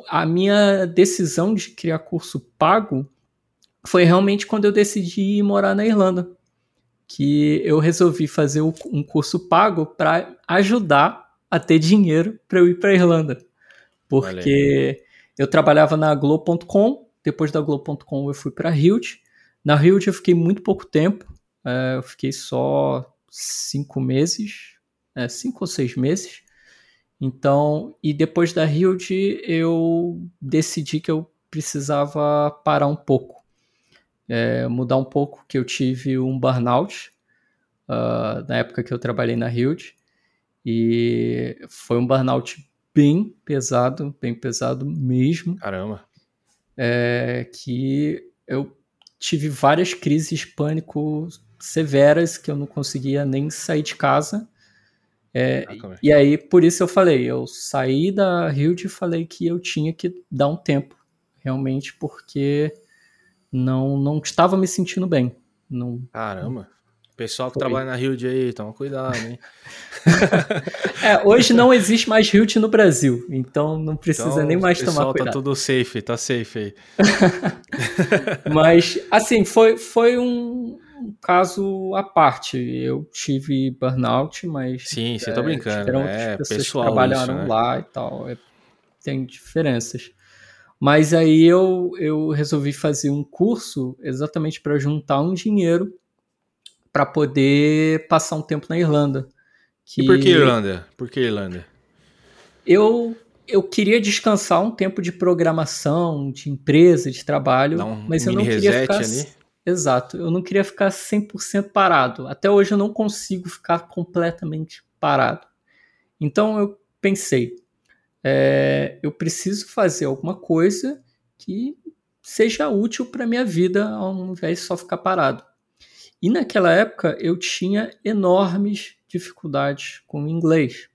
a minha decisão de criar curso pago foi realmente quando eu decidi ir morar na Irlanda. Que eu resolvi fazer um curso pago para ajudar a ter dinheiro para eu ir para Irlanda. Porque eu trabalhava na Globo.com, depois da Globo.com eu fui para Hilt. Na Hilt eu fiquei muito pouco tempo, é, eu fiquei só cinco meses, é, cinco ou seis meses. Então, e depois da Hild, eu decidi que eu precisava parar um pouco, é, mudar um pouco, que eu tive um burnout uh, na época que eu trabalhei na Hild, e foi um burnout bem pesado, bem pesado mesmo. Caramba! É, que eu tive várias crises de pânico severas que eu não conseguia nem sair de casa. É, e aí, por isso eu falei, eu saí da Hild e falei que eu tinha que dar um tempo, realmente, porque não, não estava me sentindo bem. Não, Caramba. Pessoal que Foi. trabalha na Hild aí, toma cuidado, hein? é, hoje não existe mais Hild no Brasil, então não precisa então, nem mais tomar tá cuidado. tá tudo safe, tá safe aí. Mas, assim, foi, foi um, um caso à parte. Eu tive burnout, mas. Sim, você tá é, tá brincando. Tiveram é, pessoas pessoal que trabalharam isso, né? lá e tal. É, tem diferenças. Mas aí eu, eu resolvi fazer um curso exatamente para juntar um dinheiro para poder passar um tempo na Irlanda. Que... E por que Irlanda? Por que Irlanda? Eu, eu queria descansar um tempo de programação, de empresa, de trabalho, um mas eu não queria ficar ali. Exato. Eu não queria ficar 100% parado. Até hoje eu não consigo ficar completamente parado. Então eu pensei, é, eu preciso fazer alguma coisa que seja útil para minha vida ao invés de só ficar parado. E naquela época eu tinha enormes dificuldades com o inglês.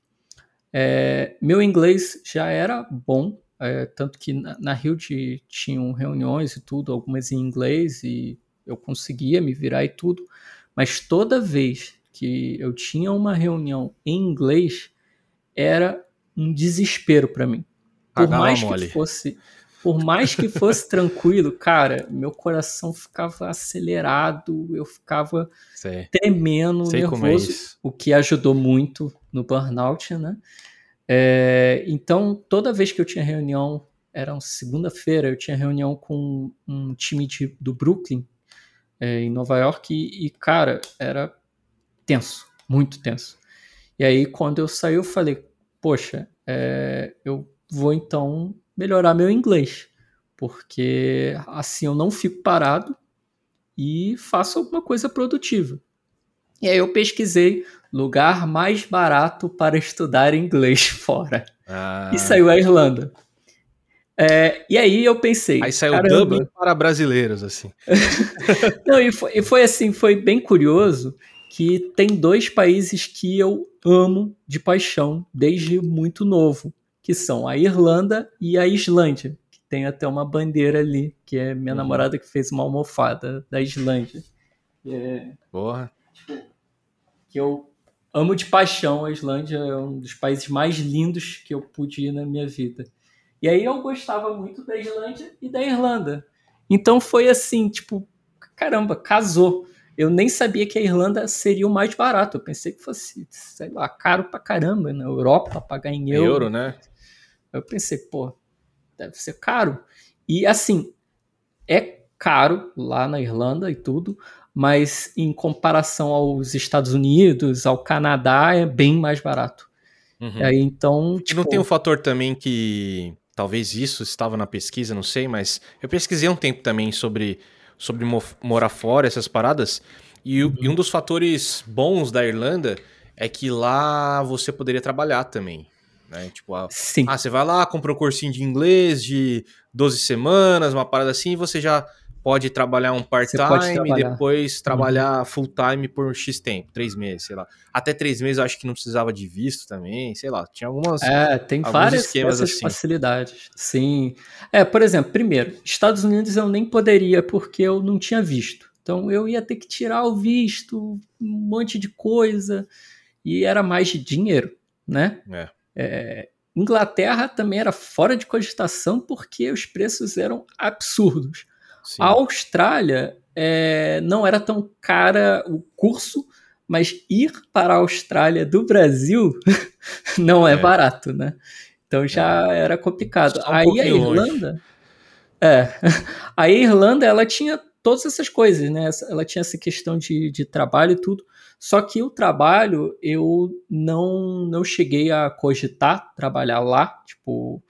É, meu inglês já era bom, é, tanto que na, na Rio tinham reuniões e tudo, algumas em inglês, e eu conseguia me virar e tudo, mas toda vez que eu tinha uma reunião em inglês, era um desespero para mim. Por mais que fosse, por mais que fosse tranquilo, cara, meu coração ficava acelerado, eu ficava Sei. tremendo, Sei é nervoso, é o que ajudou muito no burnout, né? É, então, toda vez que eu tinha reunião, era segunda-feira, eu tinha reunião com um time de, do Brooklyn, é, em Nova York e, e, cara, era tenso, muito tenso. E aí, quando eu saí, eu falei, poxa, é, eu vou então melhorar meu inglês, porque assim eu não fico parado e faço alguma coisa produtiva. E aí eu pesquisei lugar mais barato para estudar inglês fora. Ah. E saiu a Irlanda. É, e aí eu pensei. Aí saiu caramba. Dublin para brasileiros, assim. Não, e foi, e foi assim, foi bem curioso que tem dois países que eu amo de paixão desde muito novo, que são a Irlanda e a Islândia, que tem até uma bandeira ali, que é minha uhum. namorada que fez uma almofada da Islândia. É, Porra. Tipo, que eu amo de paixão a Islândia, é um dos países mais lindos que eu pude ir na minha vida. E aí eu gostava muito da Islândia e da Irlanda. Então foi assim, tipo, caramba, casou. Eu nem sabia que a Irlanda seria o mais barato. Eu pensei que fosse, sei lá, caro pra caramba na Europa, pagar em euro. Euro, né? Eu pensei, pô, deve ser caro. E assim, é caro lá na Irlanda e tudo, mas em comparação aos Estados Unidos, ao Canadá, é bem mais barato. Uhum. Aí, então. Tipo... Não tem um fator também que talvez isso estava na pesquisa, não sei, mas eu pesquisei um tempo também sobre, sobre morar fora, essas paradas, e, uhum. e, um dos fatores bons da Irlanda é que lá você poderia trabalhar também. Né? Tipo, a, Sim. ah, você vai lá, compra um cursinho de inglês de 12 semanas, uma parada assim, e você já pode trabalhar um part-time e depois uhum. trabalhar uhum. full-time por X tempo, três meses, sei lá. Até três meses eu acho que não precisava de visto também, sei lá. Tinha algumas. É, tem várias esquemas assim. facilidades. Sim. É, por exemplo, primeiro, Estados Unidos eu nem poderia porque eu não tinha visto. Então eu ia ter que tirar o visto, um monte de coisa, e era mais de dinheiro, né? É. É, Inglaterra também era fora de cogitação porque os preços eram absurdos. Sim. A Austrália é, não era tão cara o curso, mas ir para a Austrália do Brasil não é, é, barato, né? Então já é. era complicado. Um Aí a Irlanda. Longe. É. A Irlanda, ela tinha todas essas coisas, né? Ela tinha essa questão de, de trabalho e tudo. Só que o trabalho, eu não, não cheguei a cogitar trabalhar lá, tipo,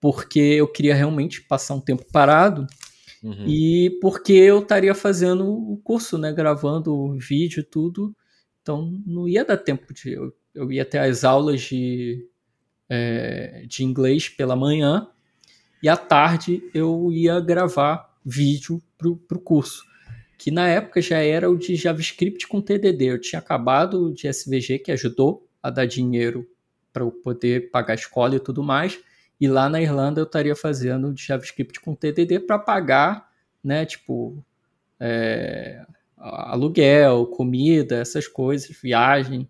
porque eu queria realmente passar um tempo parado Uhum. E porque eu estaria fazendo o curso, né? Gravando o vídeo tudo. Então não ia dar tempo de. Eu, eu ia ter as aulas de, é, de inglês pela manhã e à tarde eu ia gravar vídeo pro, pro curso. Que na época já era o de JavaScript com TDD. Eu tinha acabado o de SVG, que ajudou a dar dinheiro para eu poder pagar a escola e tudo mais. E lá na Irlanda eu estaria fazendo de JavaScript com TDD para pagar, né, tipo, é, aluguel, comida, essas coisas, viagem.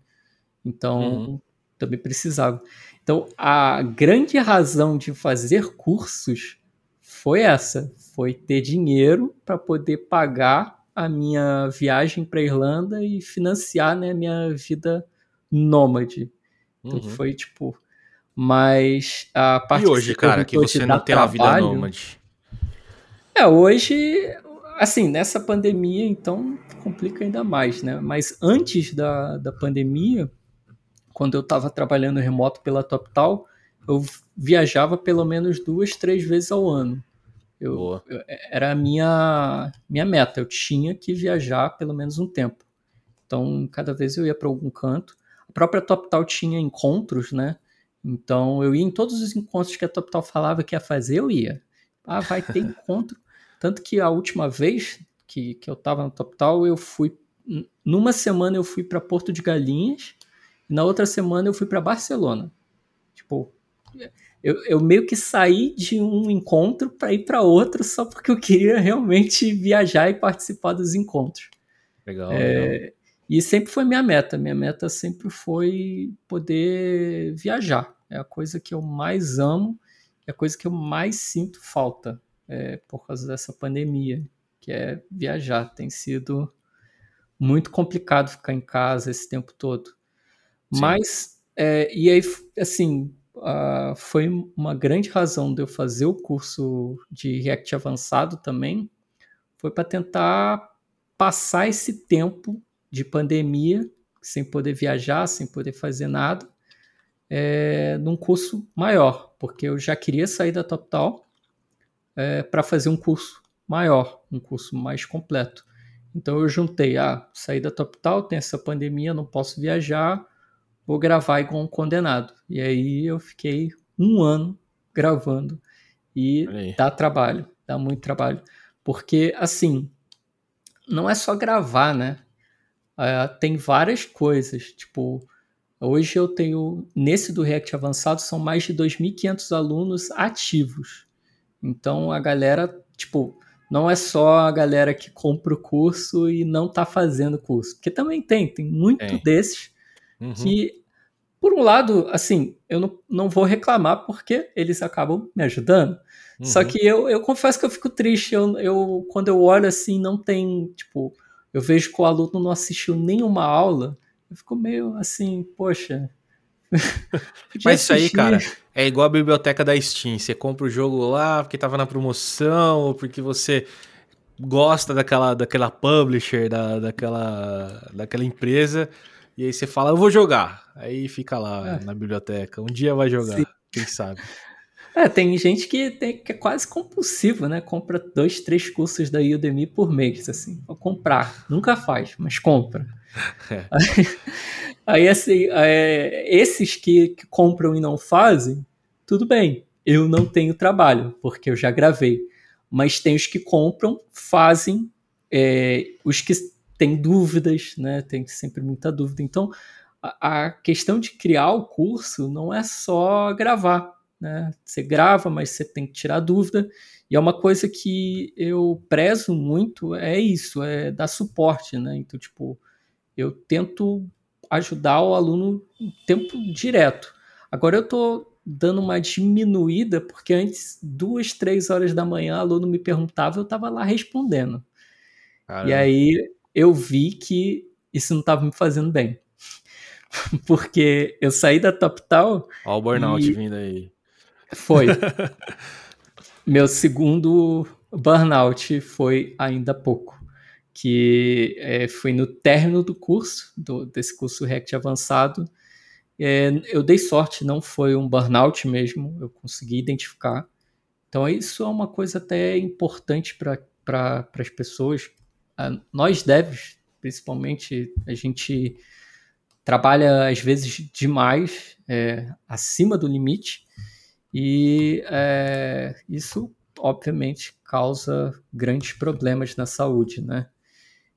Então, uhum. também precisava. Então, a grande razão de fazer cursos foi essa, foi ter dinheiro para poder pagar a minha viagem para Irlanda e financiar, né, minha vida nômade. Então uhum. foi tipo, mas a parte E hoje, cara, que você não tem trabalho, uma vida nômade? É, hoje, assim, nessa pandemia, então, complica ainda mais, né? Mas antes da, da pandemia, quando eu estava trabalhando remoto pela TopTal, eu viajava pelo menos duas, três vezes ao ano. Eu, eu, era a minha, minha meta, eu tinha que viajar pelo menos um tempo. Então, cada vez eu ia para algum canto. A própria TopTal tinha encontros, né? Então eu ia em todos os encontros que a TopTal falava que ia fazer, eu ia. Ah, vai ter encontro. Tanto que a última vez que, que eu estava no TopTal, eu fui. Numa semana eu fui para Porto de Galinhas, e na outra semana eu fui para Barcelona. Tipo, eu, eu meio que saí de um encontro para ir para outro só porque eu queria realmente viajar e participar dos encontros. Legal, é, legal. E sempre foi minha meta. Minha meta sempre foi poder viajar. É a coisa que eu mais amo, é a coisa que eu mais sinto falta é, por causa dessa pandemia, que é viajar. Tem sido muito complicado ficar em casa esse tempo todo. Sim. Mas, é, e aí, assim, uh, foi uma grande razão de eu fazer o curso de React avançado também, foi para tentar passar esse tempo de pandemia, sem poder viajar, sem poder fazer nada, é, num curso maior, porque eu já queria sair da TopTal é, para fazer um curso maior, um curso mais completo. Então eu juntei, ah, saí da TopTal, tem essa pandemia, não posso viajar, vou gravar igual um condenado. E aí eu fiquei um ano gravando e dá trabalho, dá muito trabalho. Porque, assim, não é só gravar, né? Uh, tem várias coisas, tipo, hoje eu tenho, nesse do React Avançado, são mais de 2.500 alunos ativos. Então a galera, tipo, não é só a galera que compra o curso e não está fazendo curso, porque também tem, tem muito é. desses uhum. que, por um lado, assim, eu não, não vou reclamar porque eles acabam me ajudando. Uhum. Só que eu, eu confesso que eu fico triste, eu, eu, quando eu olho assim, não tem, tipo, eu vejo que o aluno não assistiu nenhuma aula, eu fico meio assim, poxa. Mas isso aí, cara, é igual a biblioteca da Steam. Você compra o jogo lá porque tava na promoção, ou porque você gosta daquela, daquela publisher, da, daquela, daquela empresa, e aí você fala, eu vou jogar. Aí fica lá é. na biblioteca. Um dia vai jogar, Sim. quem sabe. É, tem gente que, tem, que é quase compulsivo, né? Compra dois, três cursos da Udemy por mês, assim. Pra comprar. Nunca faz, mas compra. É. Aí, assim, é, esses que, que compram e não fazem, tudo bem. Eu não tenho trabalho, porque eu já gravei. Mas tem os que compram, fazem, é, os que têm dúvidas, né? Tem sempre muita dúvida. Então, a, a questão de criar o curso não é só gravar, né? Você grava, mas você tem que tirar dúvida. E é uma coisa que eu prezo muito, é isso, é dar suporte, né? Então, tipo, eu tento ajudar o aluno em tempo direto. Agora eu estou dando uma diminuída, porque antes, duas, três horas da manhã, o aluno me perguntava, eu estava lá respondendo. Caramba. E aí eu vi que isso não estava me fazendo bem. porque eu saí da Top Tal. Olha o burnout e... vindo aí. Foi. Meu segundo burnout foi ainda pouco, que é, foi no término do curso, do, desse curso React avançado. É, eu dei sorte, não foi um burnout mesmo, eu consegui identificar. Então, isso é uma coisa até importante para pra, as pessoas. nós devs, principalmente, a gente trabalha às vezes demais, é, acima do limite. E é, isso, obviamente, causa grandes problemas na saúde, né?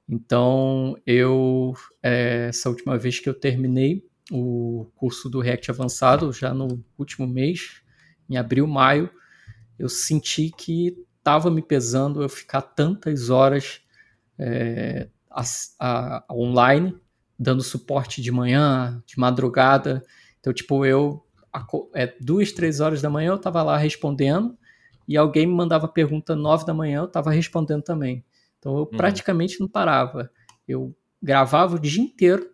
Então, eu, é, essa última vez que eu terminei o curso do React Avançado, já no último mês, em abril, maio, eu senti que estava me pesando eu ficar tantas horas é, a, a, online, dando suporte de manhã, de madrugada. Então, tipo, eu é, duas, três horas da manhã eu estava lá respondendo e alguém me mandava pergunta nove da manhã eu estava respondendo também. Então eu uhum. praticamente não parava. Eu gravava o dia inteiro,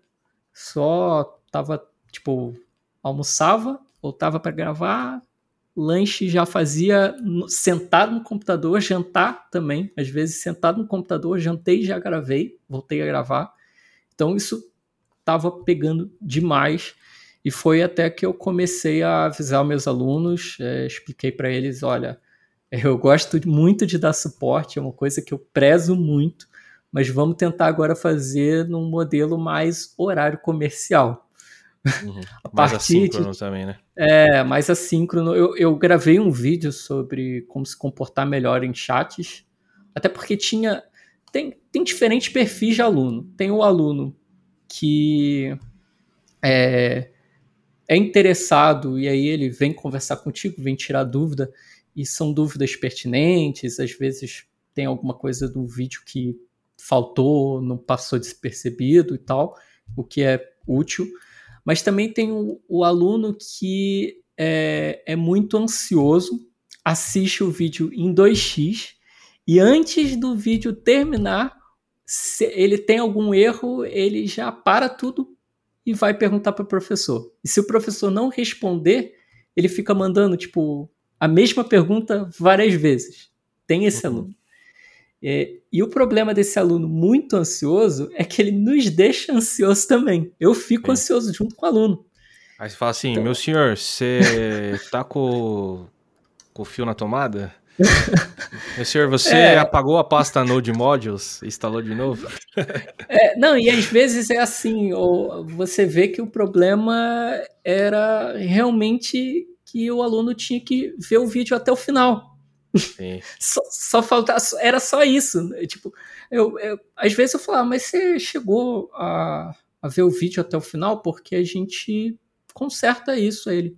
só tava tipo almoçava, voltava para gravar, lanche já fazia sentado no computador, jantar também, às vezes sentado no computador, jantei e já gravei, voltei a gravar. Então isso estava pegando demais e foi até que eu comecei a avisar meus alunos, é, expliquei para eles, olha, eu gosto muito de dar suporte, é uma coisa que eu prezo muito, mas vamos tentar agora fazer num modelo mais horário comercial. Uhum. a mais assíncrono de, também, né? É, mais assíncrono. Eu, eu gravei um vídeo sobre como se comportar melhor em chats, até porque tinha. Tem, tem diferentes perfis de aluno. Tem o aluno que é, é interessado e aí ele vem conversar contigo, vem tirar dúvida, e são dúvidas pertinentes, às vezes tem alguma coisa do vídeo que faltou, não passou despercebido e tal, o que é útil. Mas também tem o, o aluno que é, é muito ansioso, assiste o vídeo em 2x e antes do vídeo terminar, se ele tem algum erro, ele já para tudo e vai perguntar para o professor. E se o professor não responder, ele fica mandando tipo a mesma pergunta várias vezes. Tem esse uhum. aluno. É, e o problema desse aluno muito ansioso é que ele nos deixa ansioso também. Eu fico é. ansioso junto com o aluno. Aí você fala assim, então... meu senhor, você tá com, com o fio na tomada? Meu senhor, você é... apagou a pasta Node Modules e instalou de novo? É, não, e às vezes é assim, ou você vê que o problema era realmente que o aluno tinha que ver o vídeo até o final. Sim. só, só faltava, era só isso. Tipo, eu, eu, às vezes eu falava, mas você chegou a, a ver o vídeo até o final porque a gente conserta isso. Ele,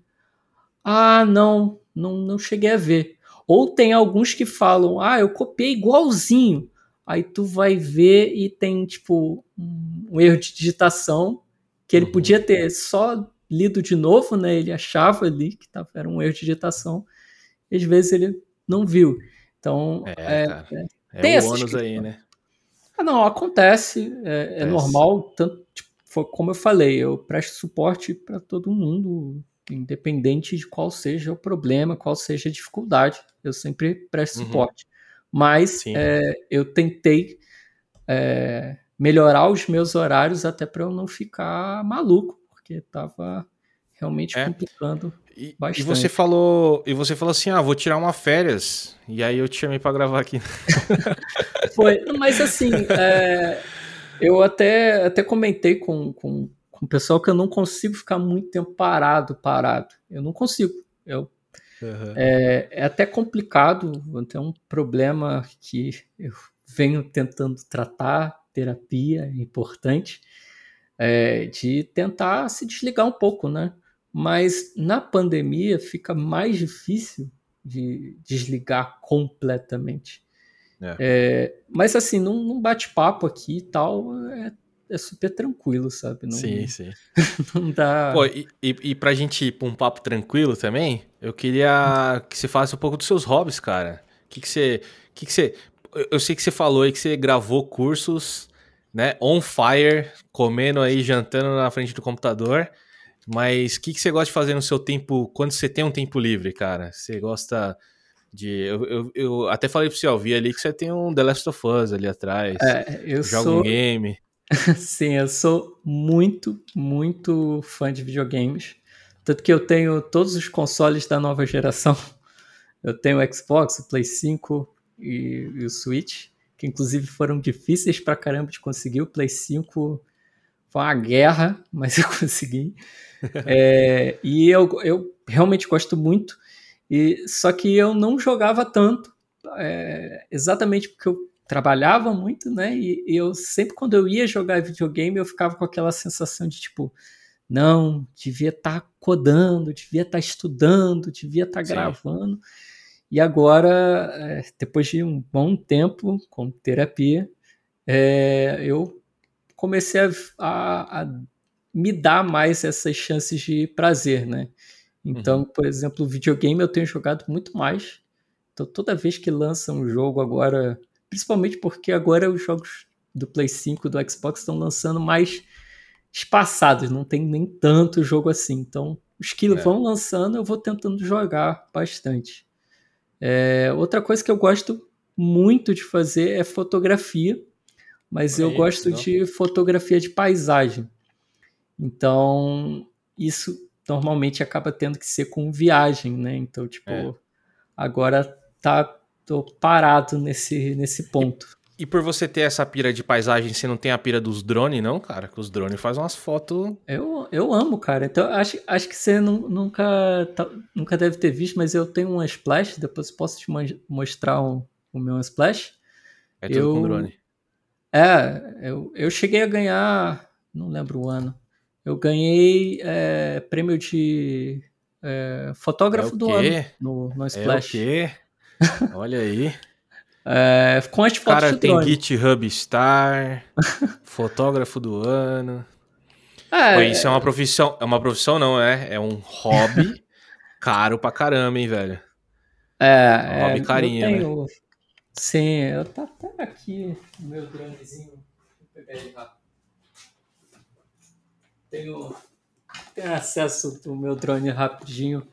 ah, não, não, não cheguei a ver. Ou tem alguns que falam, ah, eu copiei igualzinho. Aí tu vai ver e tem, tipo, um erro de digitação que ele uhum. podia ter só lido de novo, né? Ele achava ali que tava, era um erro de digitação. E às vezes ele não viu. Então, é, é, é, é tem o ônus aí, né? Ah, não, acontece, é, é normal, tanto, tipo, como eu falei, eu presto suporte para todo mundo, independente de qual seja o problema, qual seja a dificuldade, eu sempre presto uhum. suporte. Mas é, eu tentei é, melhorar os meus horários até para eu não ficar maluco, porque estava realmente é. complicando e, bastante. E você falou, e você falou assim, ah, vou tirar uma férias. E aí eu te chamei para gravar aqui. Foi, mas assim, é, eu até, até comentei com, com, com com o pessoal que eu não consigo ficar muito tempo parado, parado. Eu não consigo. Eu, uhum. é, é, até complicado, tem um problema que eu venho tentando tratar, terapia é importante, é, de tentar se desligar um pouco, né? Mas na pandemia fica mais difícil de desligar completamente. É. É, mas assim, num, num bate-papo aqui e tal, é, é, super tranquilo, sabe? Não, sim, sim. não dá. Pô, e, e, e pra gente ir pra um papo tranquilo também, eu queria que você falasse um pouco dos seus hobbies, cara. O que, que você. Que que você eu sei que você falou aí que você gravou cursos, né? On fire, comendo aí, jantando na frente do computador. Mas o que, que você gosta de fazer no seu tempo, quando você tem um tempo livre, cara? Você gosta de. Eu, eu, eu até falei pro você, ó, vi ali que você tem um The Last of Us ali atrás. É, eu joga sou... um game. Sim, eu sou muito, muito fã de videogames. Tanto que eu tenho todos os consoles da nova geração. Eu tenho o Xbox, o Play 5 e, e o Switch, que inclusive foram difíceis pra caramba de conseguir. O Play 5 foi uma guerra, mas eu consegui. É, e eu, eu realmente gosto muito. E, só que eu não jogava tanto, é, exatamente porque eu trabalhava muito, né? E, eu sempre, quando eu ia jogar videogame, eu ficava com aquela sensação de tipo, não, devia estar tá codando, devia estar tá estudando, devia estar tá gravando. E agora, é, depois de um bom tempo com terapia, é, eu comecei a, a, a, me dar mais essas chances de prazer, né? Então, uhum. por exemplo, videogame eu tenho jogado muito mais. Então, toda vez que lança um jogo agora, principalmente porque agora os jogos do Play 5 do Xbox estão lançando mais espaçados, não tem nem tanto jogo assim. Então, os que é. vão lançando, eu vou tentando jogar bastante. É, outra coisa que eu gosto muito de fazer é fotografia mas é eu gosto não? de fotografia de paisagem. Então, isso normalmente acaba tendo que ser com viagem, né? Então, tipo, é. agora tá tô parado nesse, nesse ponto. E, e, por você ter essa pira de paisagem, você não tem a pira dos drones, não, cara? Que os drones fazem umas fotos. Eu, eu amo, cara. Então, acho, acho que você não, nunca, tá, nunca deve ter visto, mas eu tenho uma splash, depois posso te mostrar um, o meu splash. É tudo eu, com drone. É, eu, eu cheguei a ganhar, não lembro o ano, eu ganhei é, prêmio de é, fotógrafo é do ano no, no Splash. É o quê? Olha aí. É, com as fotos Cara, tem GitHub Star, fotógrafo do ano. É, Pô, isso é uma profissão, é uma profissão não, é? É um hobby caro pra caramba, hein, velho? É, um hobby é, carinho, tenho, né? Sim, eu tá até aqui o meu dronezinho. Vou pegar ele rápido. Tenho, tenho acesso ao meu drone rapidinho.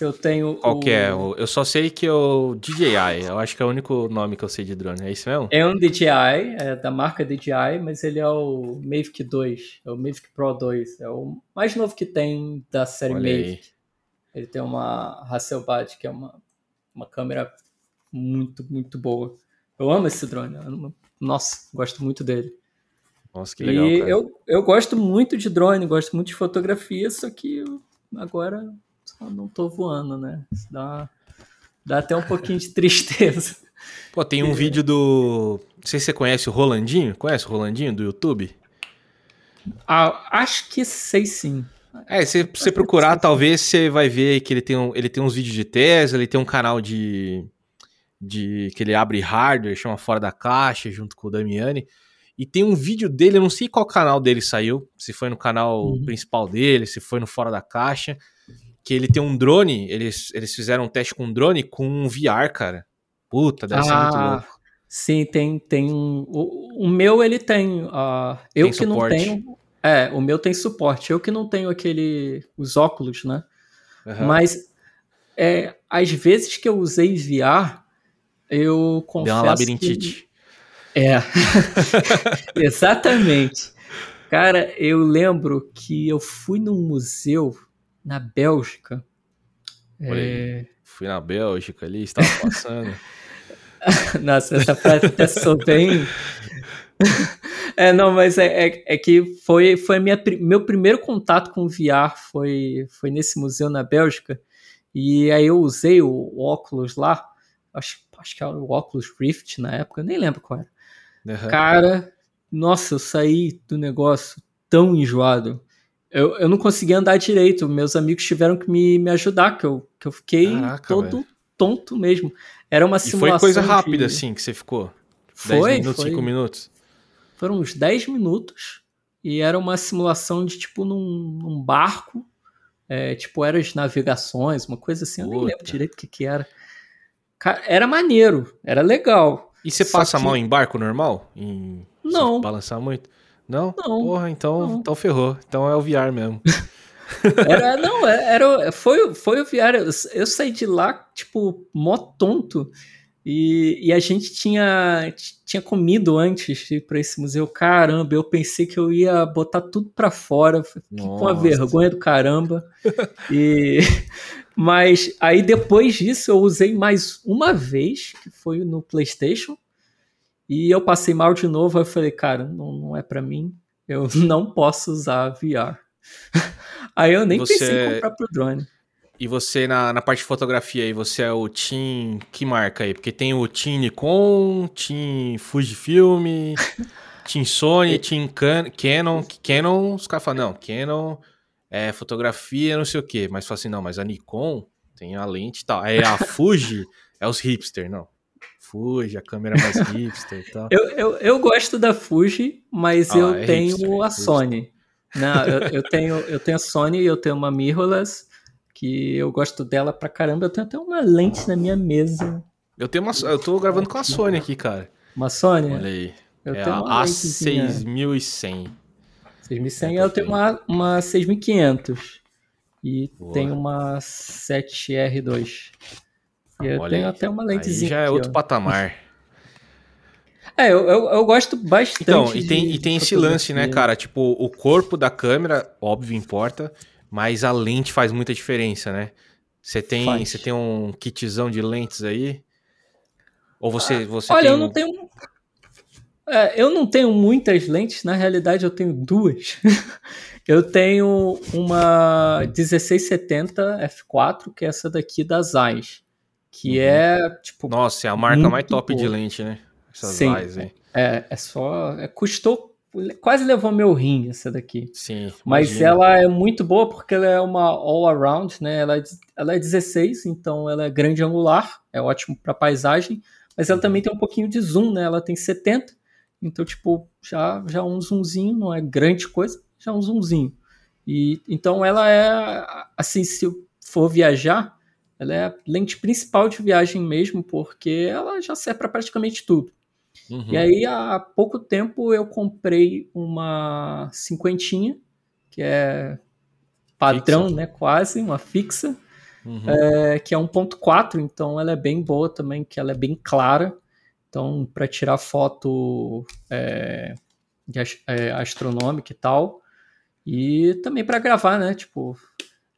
Eu tenho. Qual o... que é? Eu só sei que é o DJI. Eu acho que é o único nome que eu sei de drone. É isso mesmo? É um DJI, é da marca DJI, mas ele é o Mavic 2. É o Mavic Pro 2. É o mais novo que tem da série Olha Mavic. Aí. Ele tem uma Hasselblad, que é uma, uma câmera muito, muito boa. Eu amo esse drone. Nossa, gosto muito dele. Nossa, que legal. E eu, eu gosto muito de drone, gosto muito de fotografia, só que agora não tô voando, né? Isso dá, dá até um pouquinho de tristeza. Pô, tem um vídeo do. Não sei se você conhece o Rolandinho. Conhece o Rolandinho do YouTube? Ah, acho que sei sim. É, se você procurar, talvez você vai ver que ele tem, um, ele tem uns vídeos de Tesla, ele tem um canal de, de que ele abre hardware, chama Fora da Caixa, junto com o Damiani. E tem um vídeo dele, eu não sei qual canal dele saiu, se foi no canal uhum. principal dele, se foi no Fora da Caixa, que ele tem um drone, eles, eles fizeram um teste com um drone com um VR, cara. Puta, deve ah, ser muito ah, louco. Sim, tem, tem um. O, o meu ele tem. Uh, eu tem que suporte. não tenho. É, o meu tem suporte. Eu que não tenho aquele. os óculos, né? Uhum. Mas é, às vezes que eu usei VR, eu confesso. Deu uma labirintite. Que... É. Exatamente. Cara, eu lembro que eu fui num museu na Bélgica. É... Fui na Bélgica ali, estava passando. Nossa, essa frase até sou bem. é, não, mas é, é, é, que foi, foi minha, meu primeiro contato com VR foi, foi nesse museu na Bélgica. E aí eu usei o, o óculos lá, acho, acho que era o óculos Rift na época, nem lembro qual era. Uhum. Cara, nossa, eu saí do negócio tão enjoado. Eu, eu não conseguia andar direito. Meus amigos tiveram que me, me ajudar, que eu, que eu fiquei Caraca, todo velho. tonto mesmo. Era uma simulação. E foi coisa rápida, de... assim, que você ficou? Foi. 10 minutos, 5 minutos? Foram uns 10 minutos. E era uma simulação de tipo num, num barco. É, tipo, era as navegações, uma coisa assim. Puta. Eu nem lembro direito o que, que era. Cara, era maneiro, era legal. E você passa que... mal em barco normal? Em... Não. balançar muito? Não? Não. Porra, então, não. então ferrou. Então é o VR mesmo. era, não, é, era, foi, foi o VR. Eu, eu saí de lá, tipo, mó tonto. E, e, a gente tinha, tinha comido antes de ir para esse museu. Caramba, eu pensei que eu ia botar tudo para fora. Fiquei com a vergonha do caramba. e, mas aí depois disso eu usei mais uma vez, que foi no PlayStation. E eu passei mal de novo, aí eu falei, cara, não, não é para mim, eu não posso usar VR. aí eu nem você... pensei em comprar pro drone. E você, na, na parte de fotografia aí, você é o Team. Que marca aí? Porque tem o Team Nikon, Team Fujifilm, Team Sony, Team Can Canon. Canon, os caras falam, não, Canon é fotografia, não sei o quê. Mas fala assim, não, mas a Nikon tem a lente e tal. Aí a Fuji é os hipster, não. Fuji, a câmera mais hipster e tal. Eu, eu, eu gosto da Fuji, mas ah, eu é tenho hipster, a é Sony. Não, eu, eu, tenho, eu tenho a Sony e eu tenho uma mirrorless, que eu gosto dela pra caramba. Eu tenho até uma lente na minha mesa. Eu tenho uma, eu tô gravando com a Sony aqui, cara. Uma Sony? Olha aí. Eu é tenho a A6100. 6100 eu tenho uma, uma 6500. E Boa. tem uma 7R2. Eu Olha tenho aí. até uma lentezinha. Aí já é outro ó. patamar. É, eu, eu, eu, gosto bastante. Então, e tem, e tem esse lance, né, cara? Tipo, o corpo da câmera, óbvio, importa, mas a lente faz muita diferença, né? Você tem, você tem um kitzão de lentes aí? Ou você, ah, você Olha, tem... eu não tenho. É, eu não tenho muitas lentes, na realidade eu tenho duas. eu tenho uma 1670 f4, que é essa daqui da Zeiss que uhum. é tipo. Nossa, é a marca mais top boa. de lente, né? Essas Sim, aí. É, é só. É, custou. Quase levou meu rim essa daqui. Sim. Mas imagina. ela é muito boa porque ela é uma all around, né? Ela é, ela é 16, então ela é grande angular, é ótimo para paisagem, mas ela uhum. também tem um pouquinho de zoom, né? Ela tem 70, então, tipo, já, já um zoomzinho, não é grande coisa, já um zoomzinho. E, então ela é, assim, se for viajar, ela é a lente principal de viagem mesmo, porque ela já serve para praticamente tudo. Uhum. E aí, há pouco tempo, eu comprei uma cinquentinha, que é padrão, fixa. né? Quase, uma fixa, uhum. é, que é 1.4, então ela é bem boa também, que ela é bem clara. Então, para tirar foto é, de, é, astronômica e tal. E também para gravar, né? Tipo,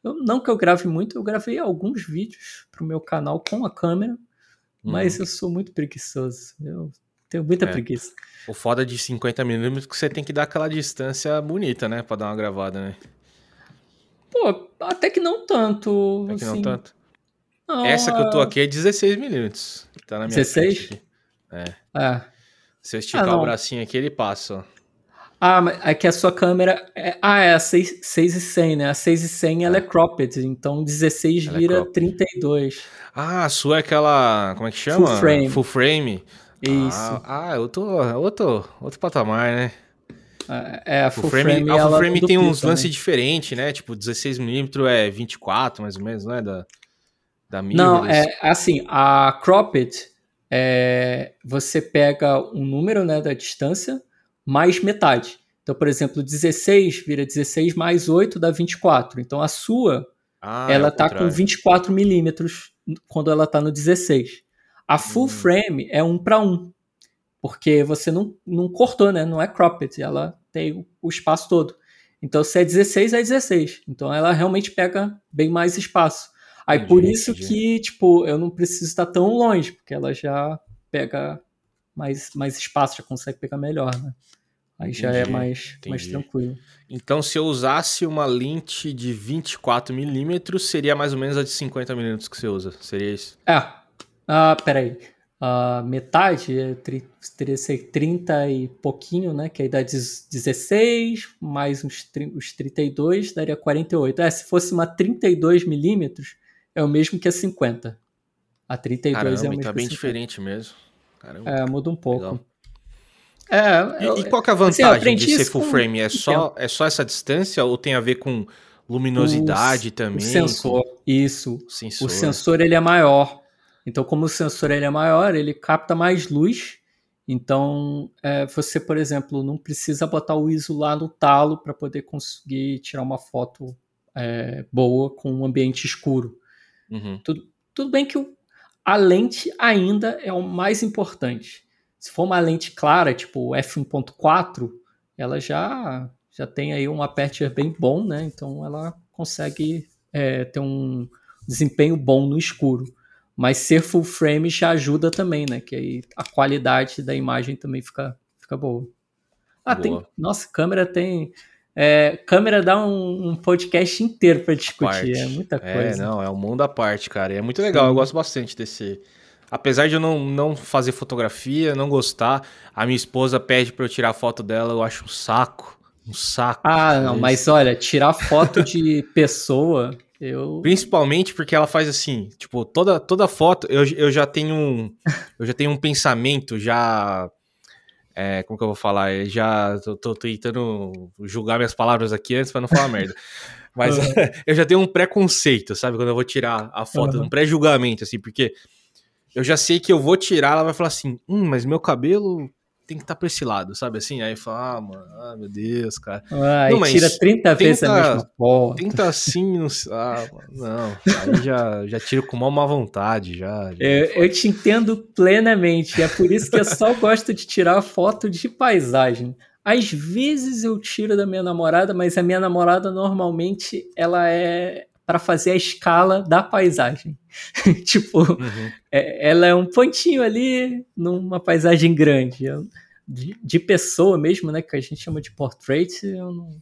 eu, não que eu grave muito, eu gravei alguns vídeos pro meu canal com a câmera, mas uhum. eu sou muito preguiçoso. Eu tenho muita é. preguiça. O foda de 50mm é que você tem que dar aquela distância bonita, né? Pra dar uma gravada, né? Pô, até que não tanto. Até que assim. não tanto. Não, Essa que eu tô aqui é 16mm. Tá na minha 16? É. é. Se eu esticar ah, o bracinho aqui, ele passa, ó. Ah, mas aqui a sua câmera. É, ah, é a 6, 6 e 100, né? A 6 e 100 ela é cropped, então 16 ela é vira é 32. Ah, a sua é aquela. Como é que chama? Full frame. Full frame. Isso. Ah, ah outro, outro, outro patamar, né? É, a full, full frame. frame a full frame tem uns lances diferentes, né? Tipo, 16mm é 24, mais ou menos, não é? Da, da Não, é assim, a cropped, é, você pega um número né, da distância mais metade. Então, por exemplo, 16 vira 16 mais 8 dá 24. Então, a sua, ah, ela está com 24 milímetros quando ela está no 16. A full hum. frame é 1 para 1, porque você não, não cortou, né? Não é cropped, ela tem o espaço todo. Então, se é 16, é 16. Então, ela realmente pega bem mais espaço. Aí, entendi, por isso entendi. que, tipo, eu não preciso estar tão longe, porque ela já pega mais, mais espaço, já consegue pegar melhor, né? Aí já é mais, mais tranquilo. Então, se eu usasse uma lente de 24mm, seria mais ou menos a de 50mm que você usa. Seria isso? É. Ah, peraí. Uh, metade é teria ser 30 e pouquinho, né? Que aí dá 16, mais uns, os 32, daria 48. É, se fosse uma 32 milímetros, é o mesmo que a 50. A 32 Caramba, é o mesmo tá bem diferente mesmo. Caramba. É, muda um pouco. Legal. É, eu, e, qual que é a assim, vantagem de ser full frame? É só, é só essa distância ou tem a ver com luminosidade o, também? O sensor, com... isso. O sensor. o sensor ele é maior. Então, como o sensor ele é maior, ele capta mais luz. Então, é, você, por exemplo, não precisa botar o ISO lá no talo para poder conseguir tirar uma foto é, boa com um ambiente escuro. Uhum. Tudo, tudo bem que o, a lente ainda é o mais importante. Se for uma lente clara, tipo f1.4, ela já, já tem aí um aperture bem bom, né? Então ela consegue é, ter um desempenho bom no escuro. Mas ser full frame já ajuda também, né? Que aí a qualidade da imagem também fica, fica boa. Ah, boa. tem. Nossa, câmera tem. É, câmera dá um, um podcast inteiro para discutir. Parte. É muita é, coisa. É, não, é um mundo à parte, cara. é muito legal. Sim. Eu gosto bastante desse. Apesar de eu não, não fazer fotografia, não gostar, a minha esposa pede para eu tirar foto dela, eu acho um saco. Um saco. Ah, não, mas olha, tirar foto de pessoa eu... Principalmente porque ela faz assim, tipo, toda, toda foto, eu, eu já tenho um. eu já tenho um pensamento já. É, como que eu vou falar? Eu já tô, tô, tentando julgar minhas palavras aqui antes para não falar merda. Mas eu já tenho um preconceito, sabe? Quando eu vou tirar a foto, uhum. um pré-julgamento, assim, porque eu já sei que eu vou tirar, ela vai falar assim: hum, mas meu cabelo tem que estar tá pra esse lado, sabe assim? Aí fala, ah, mano, ah, meu Deus, cara. Ah, não, mas tira 30 vezes a mesma foto. Tenta assim, não, ah, não, aí já, já tiro com mal má vontade, já. já eu, eu, te entendo plenamente, é por isso que eu só gosto de tirar foto de paisagem. Às vezes eu tiro da minha namorada, mas a minha namorada normalmente ela é para fazer a escala da paisagem. tipo, uhum. é, ela é um pontinho ali numa paisagem grande. Eu, de, de, pessoa mesmo, né? Que a gente chama de portrait, eu não,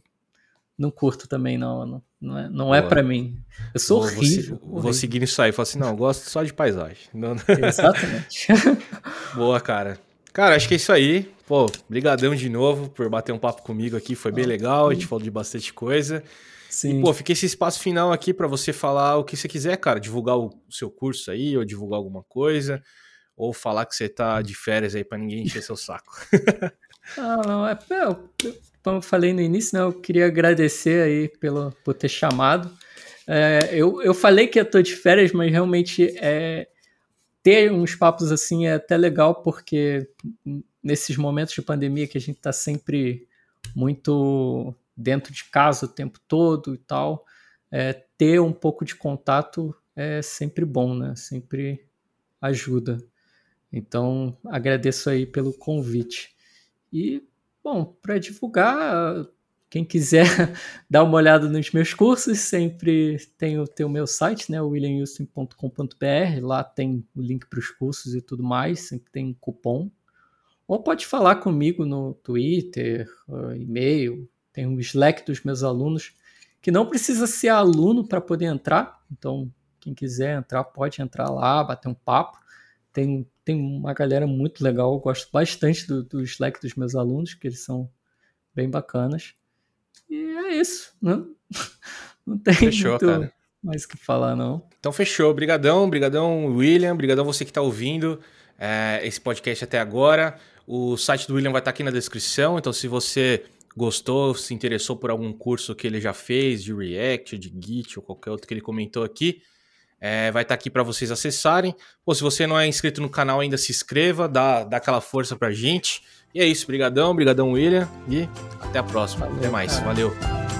não curto também, não. Não, não é, não é para mim. Eu sou vou, horrível, vou, horrível. Vou seguir isso aí. Falar assim, não, eu gosto só de paisagem. Não, Exatamente. Boa, cara. Cara, acho que é isso aí. Pô, brigadão de novo por bater um papo comigo aqui. Foi bem legal. A gente falou de bastante coisa. Sim. E, pô, fica esse espaço final aqui para você falar o que você quiser, cara. Divulgar o seu curso aí, ou divulgar alguma coisa, ou falar que você tá de férias aí para ninguém encher seu saco. ah, não, é, eu, como eu falei no início, né, eu queria agradecer aí pelo, por ter chamado. É, eu, eu falei que eu tô de férias, mas realmente é, ter uns papos assim é até legal, porque nesses momentos de pandemia que a gente tá sempre muito dentro de casa o tempo todo e tal, é, ter um pouco de contato é sempre bom, né? Sempre ajuda. Então, agradeço aí pelo convite. E, bom, para divulgar, quem quiser dar uma olhada nos meus cursos, sempre tem o, tem o meu site, né, williamhouston.com.br, lá tem o link para os cursos e tudo mais, sempre tem um cupom. Ou pode falar comigo no Twitter, e-mail, tem um Slack dos meus alunos, que não precisa ser aluno para poder entrar. Então, quem quiser entrar, pode entrar lá, bater um papo. Tem, tem uma galera muito legal, eu gosto bastante do, do Slack dos meus alunos, que eles são bem bacanas. E é isso, né? Não tem fechou, muito cara. mais o que falar, não. Então fechou. Obrigadão, obrigadão, William. Obrigadão você que está ouvindo é, esse podcast até agora. O site do William vai estar tá aqui na descrição, então se você gostou, se interessou por algum curso que ele já fez de React, de Git ou qualquer outro que ele comentou aqui, é, vai estar tá aqui para vocês acessarem. Ou se você não é inscrito no canal ainda, se inscreva, dá, dá aquela força pra gente. E é isso, brigadão, brigadão William e até a próxima. Valeu, até mais, cara. valeu.